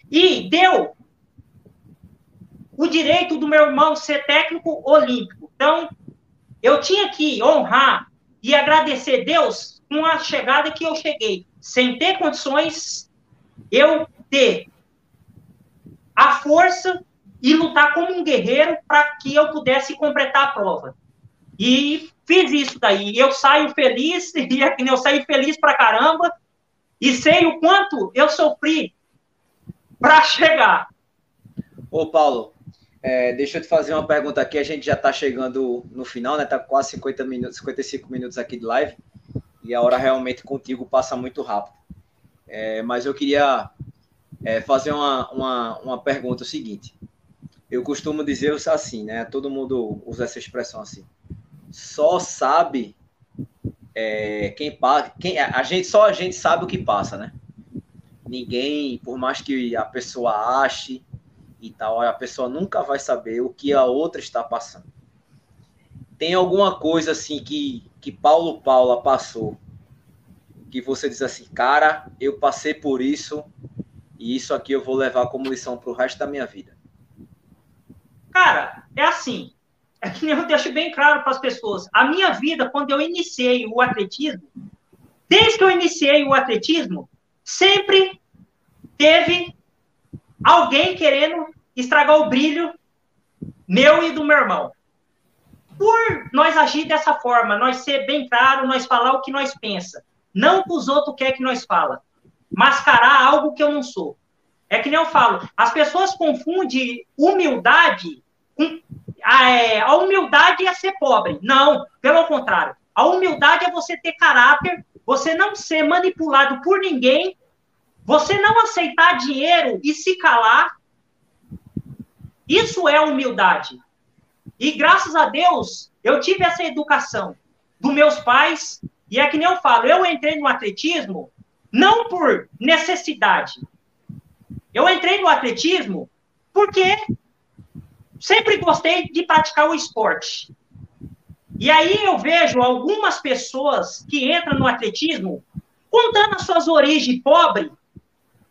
e deu o direito do meu irmão ser técnico olímpico. Então, eu tinha que honrar e agradecer Deus com a chegada que eu cheguei, sem ter condições, eu ter a força e lutar como um guerreiro para que eu pudesse completar a prova. E fiz isso daí. Eu saio feliz, e é eu saí feliz para caramba, e sei o quanto eu sofri para chegar. Ô, Paulo, é, deixa eu te fazer uma pergunta aqui. A gente já está chegando no final, né? Tá quase 50 minutos, 55 minutos aqui de live e a hora realmente contigo passa muito rápido. É, mas eu queria é, fazer uma, uma, uma pergunta o seguinte. Eu costumo dizer assim, né? Todo mundo usa essa expressão assim. Só sabe é, quem quem a gente só a gente sabe o que passa, né? Ninguém, por mais que a pessoa ache e tal, a pessoa nunca vai saber o que a outra está passando. Tem alguma coisa assim que que Paulo Paula passou, que você diz assim, cara, eu passei por isso e isso aqui eu vou levar como lição para o resto da minha vida? Cara, é assim. É que eu deixo bem claro para as pessoas. A minha vida, quando eu iniciei o atletismo, desde que eu iniciei o atletismo, sempre teve alguém querendo estragar o brilho meu e do meu irmão por nós agir dessa forma, nós ser bem claro, nós falar o que nós pensa, não que os outros querem que nós fala, mascarar algo que eu não sou. É que nem eu falo, as pessoas confundem humildade com. A, é, a humildade é ser pobre. Não, pelo contrário. A humildade é você ter caráter, você não ser manipulado por ninguém, você não aceitar dinheiro e se calar. Isso é humildade. E graças a Deus, eu tive essa educação dos meus pais, e é que nem eu falo, eu entrei no atletismo não por necessidade. Eu entrei no atletismo porque sempre gostei de praticar o esporte. E aí eu vejo algumas pessoas que entram no atletismo contando as suas origens pobres,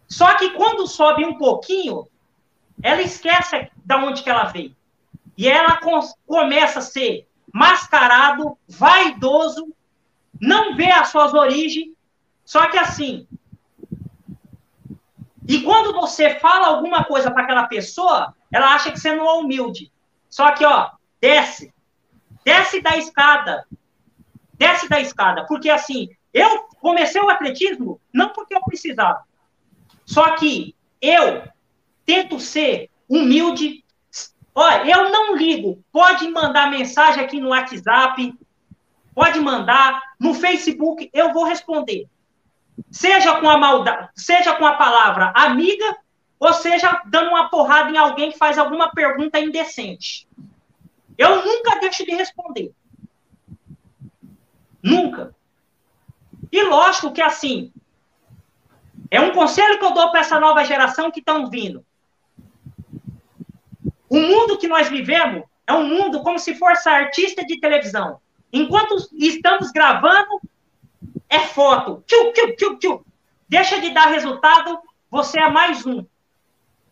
só que quando sobe um pouquinho, ela esquece de onde que ela veio. E ela começa a ser mascarado, vaidoso, não vê as suas origens, só que assim. E quando você fala alguma coisa para aquela pessoa, ela acha que você não é humilde. Só que, ó, desce. Desce da escada. Desce da escada. Porque assim, eu comecei o atletismo não porque eu precisava. Só que eu tento ser humilde, Olha, eu não ligo. Pode mandar mensagem aqui no WhatsApp, pode mandar no Facebook, eu vou responder. Seja com a maldade, seja com a palavra amiga, ou seja dando uma porrada em alguém que faz alguma pergunta indecente. Eu nunca deixo de responder. Nunca. E lógico que assim, é um conselho que eu dou para essa nova geração que estão vindo. O mundo que nós vivemos é um mundo como se fosse artista de televisão. Enquanto estamos gravando, é foto. Tchu, tchu, tchu, tchu. Deixa de dar resultado, você é mais um.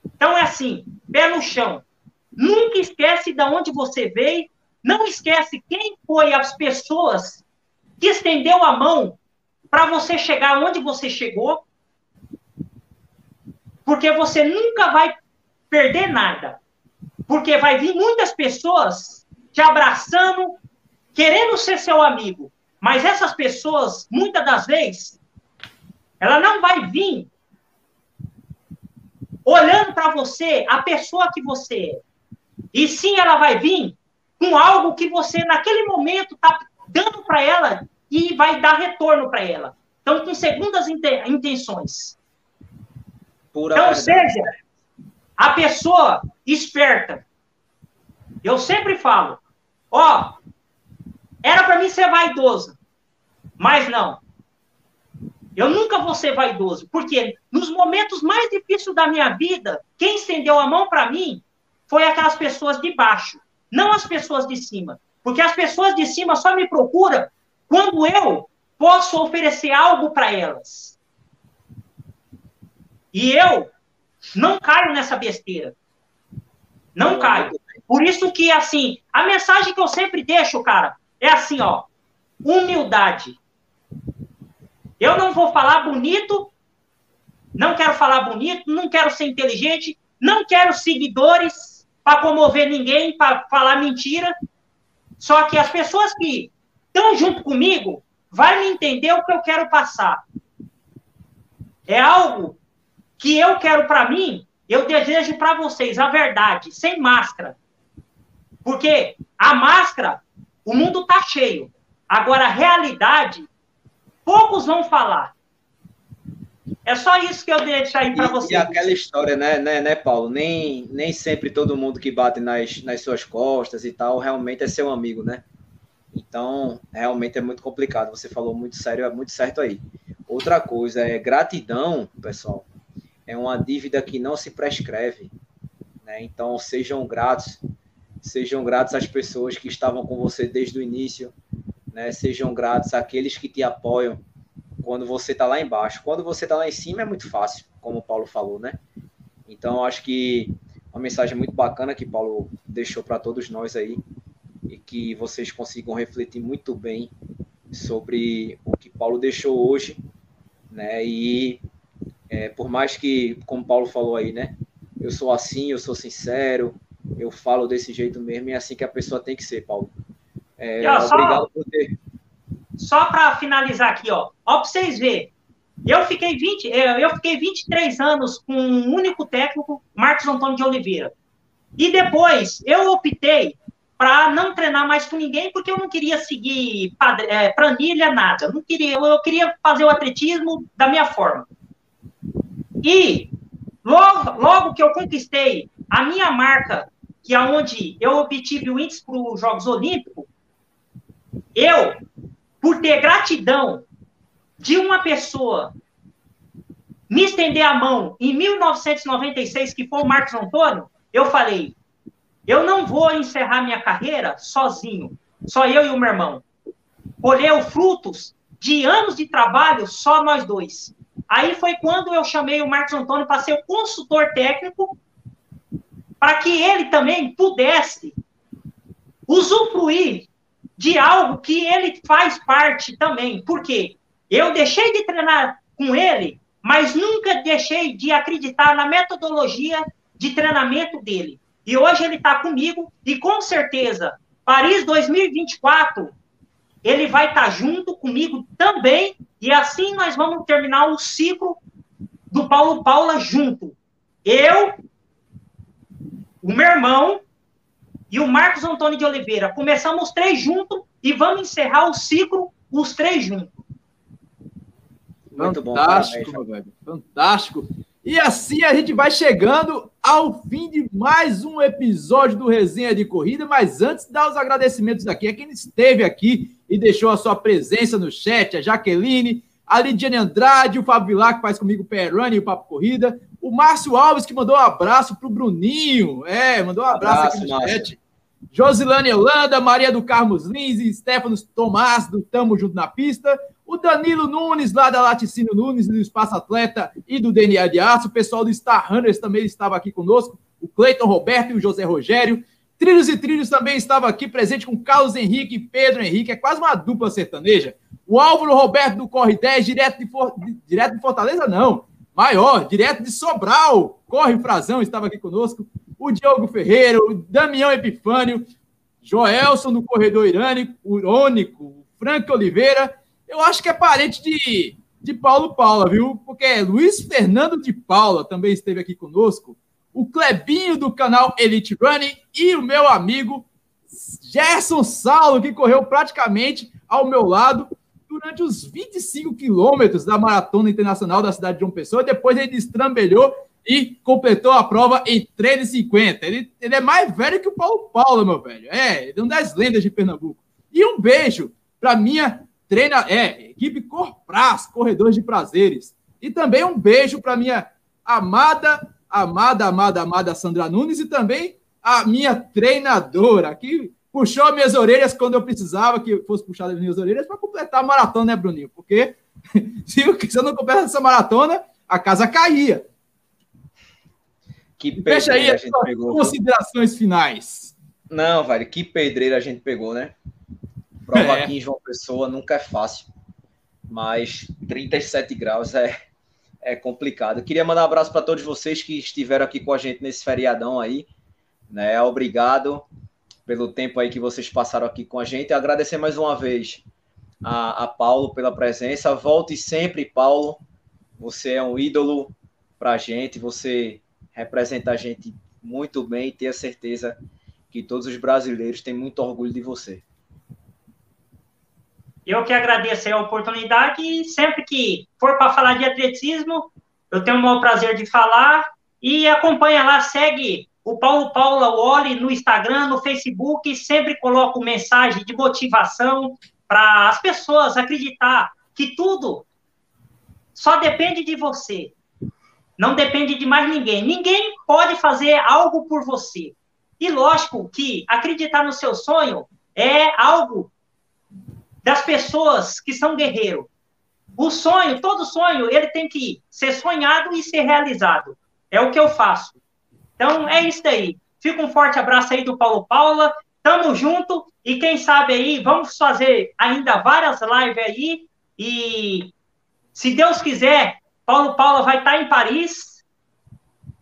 Então é assim, pé no chão. Nunca esquece de onde você veio. Não esquece quem foi as pessoas que estendeu a mão para você chegar onde você chegou. Porque você nunca vai perder nada. Porque vai vir muitas pessoas te abraçando, querendo ser seu amigo. Mas essas pessoas, muitas das vezes, ela não vai vir olhando para você a pessoa que você é. E sim, ela vai vir com algo que você, naquele momento, está dando para ela e vai dar retorno para ela. Então, com segundas intenções. Pura então, verdade. seja, a pessoa esperta. Eu sempre falo, ó, era para mim ser vaidoso, mas não. Eu nunca vou ser vaidoso, porque nos momentos mais difíceis da minha vida, quem estendeu a mão para mim foi aquelas pessoas de baixo, não as pessoas de cima. Porque as pessoas de cima só me procuram quando eu posso oferecer algo para elas. E eu não caio nessa besteira. Não caio. Por isso que, assim, a mensagem que eu sempre deixo, cara, é assim, ó. Humildade. Eu não vou falar bonito, não quero falar bonito, não quero ser inteligente, não quero seguidores para comover ninguém, para falar mentira. Só que as pessoas que estão junto comigo vai me entender o que eu quero passar. É algo que eu quero para mim, eu desejo para vocês a verdade, sem máscara. Porque a máscara, o mundo tá cheio. Agora, a realidade, poucos vão falar. É só isso que eu deixo aí para vocês. E aquela história, né, né, né, Paulo? Nem, nem sempre todo mundo que bate nas, nas suas costas e tal realmente é seu amigo, né? Então, realmente é muito complicado. Você falou muito sério, é muito certo aí. Outra coisa é gratidão, pessoal é uma dívida que não se prescreve. Né? Então, sejam gratos, sejam gratos às pessoas que estavam com você desde o início, né? sejam gratos àqueles que te apoiam quando você está lá embaixo. Quando você está lá em cima é muito fácil, como o Paulo falou, né? Então, acho que uma mensagem muito bacana que Paulo deixou para todos nós aí e que vocês consigam refletir muito bem sobre o que Paulo deixou hoje, né? E é, por mais que, como Paulo falou aí, né? Eu sou assim, eu sou sincero, eu falo desse jeito mesmo, e é assim que a pessoa tem que ser, Paulo. É, ó, obrigado só, por ter. Só para finalizar aqui, ó, ó para vocês verem. Eu fiquei 20, eu fiquei 23 anos com um único técnico, Marcos Antônio de Oliveira. E depois eu optei para não treinar mais com ninguém, porque eu não queria seguir é, planilha, nada. Eu não queria, eu queria fazer o atletismo da minha forma. E logo, logo que eu conquistei a minha marca, que é onde eu obtive o índice para os Jogos Olímpicos, eu, por ter gratidão de uma pessoa me estender a mão em 1996, que foi o Marcos Antônio, eu falei: eu não vou encerrar minha carreira sozinho, só eu e o meu irmão. Colher frutos de anos de trabalho, só nós dois. Aí foi quando eu chamei o Marcos Antônio para ser o consultor técnico, para que ele também pudesse usufruir de algo que ele faz parte também. Por quê? Eu deixei de treinar com ele, mas nunca deixei de acreditar na metodologia de treinamento dele. E hoje ele está comigo e com certeza, Paris 2024, ele vai estar tá junto comigo também e assim nós vamos terminar o ciclo do Paulo Paula junto. Eu, o meu irmão e o Marcos Antônio de Oliveira. Começamos os três juntos e vamos encerrar o ciclo os três juntos. Muito Fantástico, bom, meu velho. Fantástico. E assim a gente vai chegando ao fim de mais um episódio do Resenha de Corrida. Mas antes, dar os agradecimentos aqui a quem esteve aqui e deixou a sua presença no chat: a Jaqueline, a Lidiane Andrade, o Fábio Vilar, que faz comigo o Perrani e o Papo Corrida, o Márcio Alves, que mandou um abraço pro Bruninho. É, mandou um abraço, abraço aqui no Márcio. chat. Josilane Holanda, Maria do Carmos Lins e Stefanos Tomás, do Tamo Junto na Pista o Danilo Nunes, lá da Laticínio Nunes, do Espaço Atleta e do DNA de Aço, o pessoal do Star Runners também estava aqui conosco, o Cleiton Roberto e o José Rogério. Trilhos e Trilhos também estava aqui presente com Carlos Henrique e Pedro Henrique, é quase uma dupla sertaneja. O Álvaro Roberto do Corre 10, direto de, For... direto de Fortaleza, não, maior, direto de Sobral, Corre Frazão estava aqui conosco. O Diogo Ferreira, o Damião Epifânio, Joelson do Corredor Irânico, o Irônico, o Frank Oliveira eu acho que é parente de, de Paulo Paula, viu? Porque Luiz Fernando de Paula também esteve aqui conosco, o Clebinho do canal Elite Running e o meu amigo Gerson Saulo, que correu praticamente ao meu lado durante os 25 quilômetros da Maratona Internacional da cidade de João Pessoa. Depois ele destrambelhou e completou a prova em 3,50. Ele, ele é mais velho que o Paulo Paulo, meu velho. É, ele é uma das lendas de Pernambuco. E um beijo para minha treina, é, equipe Corpraz, Corredores de Prazeres. E também um beijo para minha amada, amada, amada, amada Sandra Nunes e também a minha treinadora, que puxou minhas orelhas quando eu precisava que fosse puxar as minhas orelhas para completar a maratona, né, Bruninho? Porque se eu não completasse essa maratona, a casa caía. Que Fecha aí as considerações finais. Não, velho, que pedreira a gente pegou, né? Prova é. aqui em João Pessoa nunca é fácil, mas 37 graus é, é complicado. Eu queria mandar um abraço para todos vocês que estiveram aqui com a gente nesse feriadão aí. Né? Obrigado pelo tempo aí que vocês passaram aqui com a gente. Agradecer mais uma vez a, a Paulo pela presença. Volte sempre, Paulo. Você é um ídolo para a gente. Você representa a gente muito bem tenha certeza que todos os brasileiros têm muito orgulho de você. Eu que agradeço a oportunidade e sempre que for para falar de atletismo, eu tenho o maior prazer de falar e acompanha lá, segue o Paulo Paula Wally no Instagram, no Facebook, sempre coloco mensagem de motivação para as pessoas acreditar que tudo só depende de você. Não depende de mais ninguém. Ninguém pode fazer algo por você. E lógico que acreditar no seu sonho é algo das pessoas que são guerreiros. O sonho, todo sonho, ele tem que ser sonhado e ser realizado. É o que eu faço. Então, é isso aí. Fica um forte abraço aí do Paulo Paula. Tamo junto. E quem sabe aí, vamos fazer ainda várias lives aí. E se Deus quiser, Paulo Paula vai estar em Paris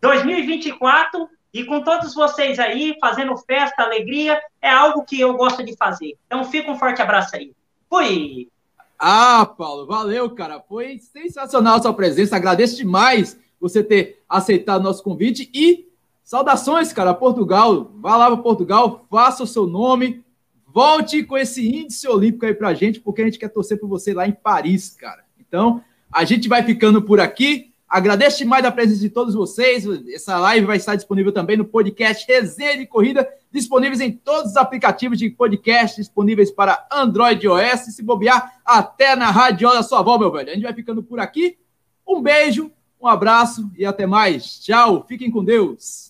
2024 e com todos vocês aí, fazendo festa, alegria, é algo que eu gosto de fazer. Então, fica um forte abraço aí. Fui! Ah, Paulo, valeu, cara. Foi sensacional a sua presença. Agradeço demais você ter aceitado nosso convite e saudações, cara, a Portugal. Vá lá para Portugal, faça o seu nome, volte com esse índice olímpico aí pra gente, porque a gente quer torcer por você lá em Paris, cara. Então, a gente vai ficando por aqui. Agradeço demais a presença de todos vocês. Essa live vai estar disponível também no podcast Resenha de Corrida, disponíveis em todos os aplicativos de podcast disponíveis para Android e iOS. Se bobear, até na radiola sua avó, meu velho. A gente vai ficando por aqui. Um beijo, um abraço e até mais. Tchau, fiquem com Deus.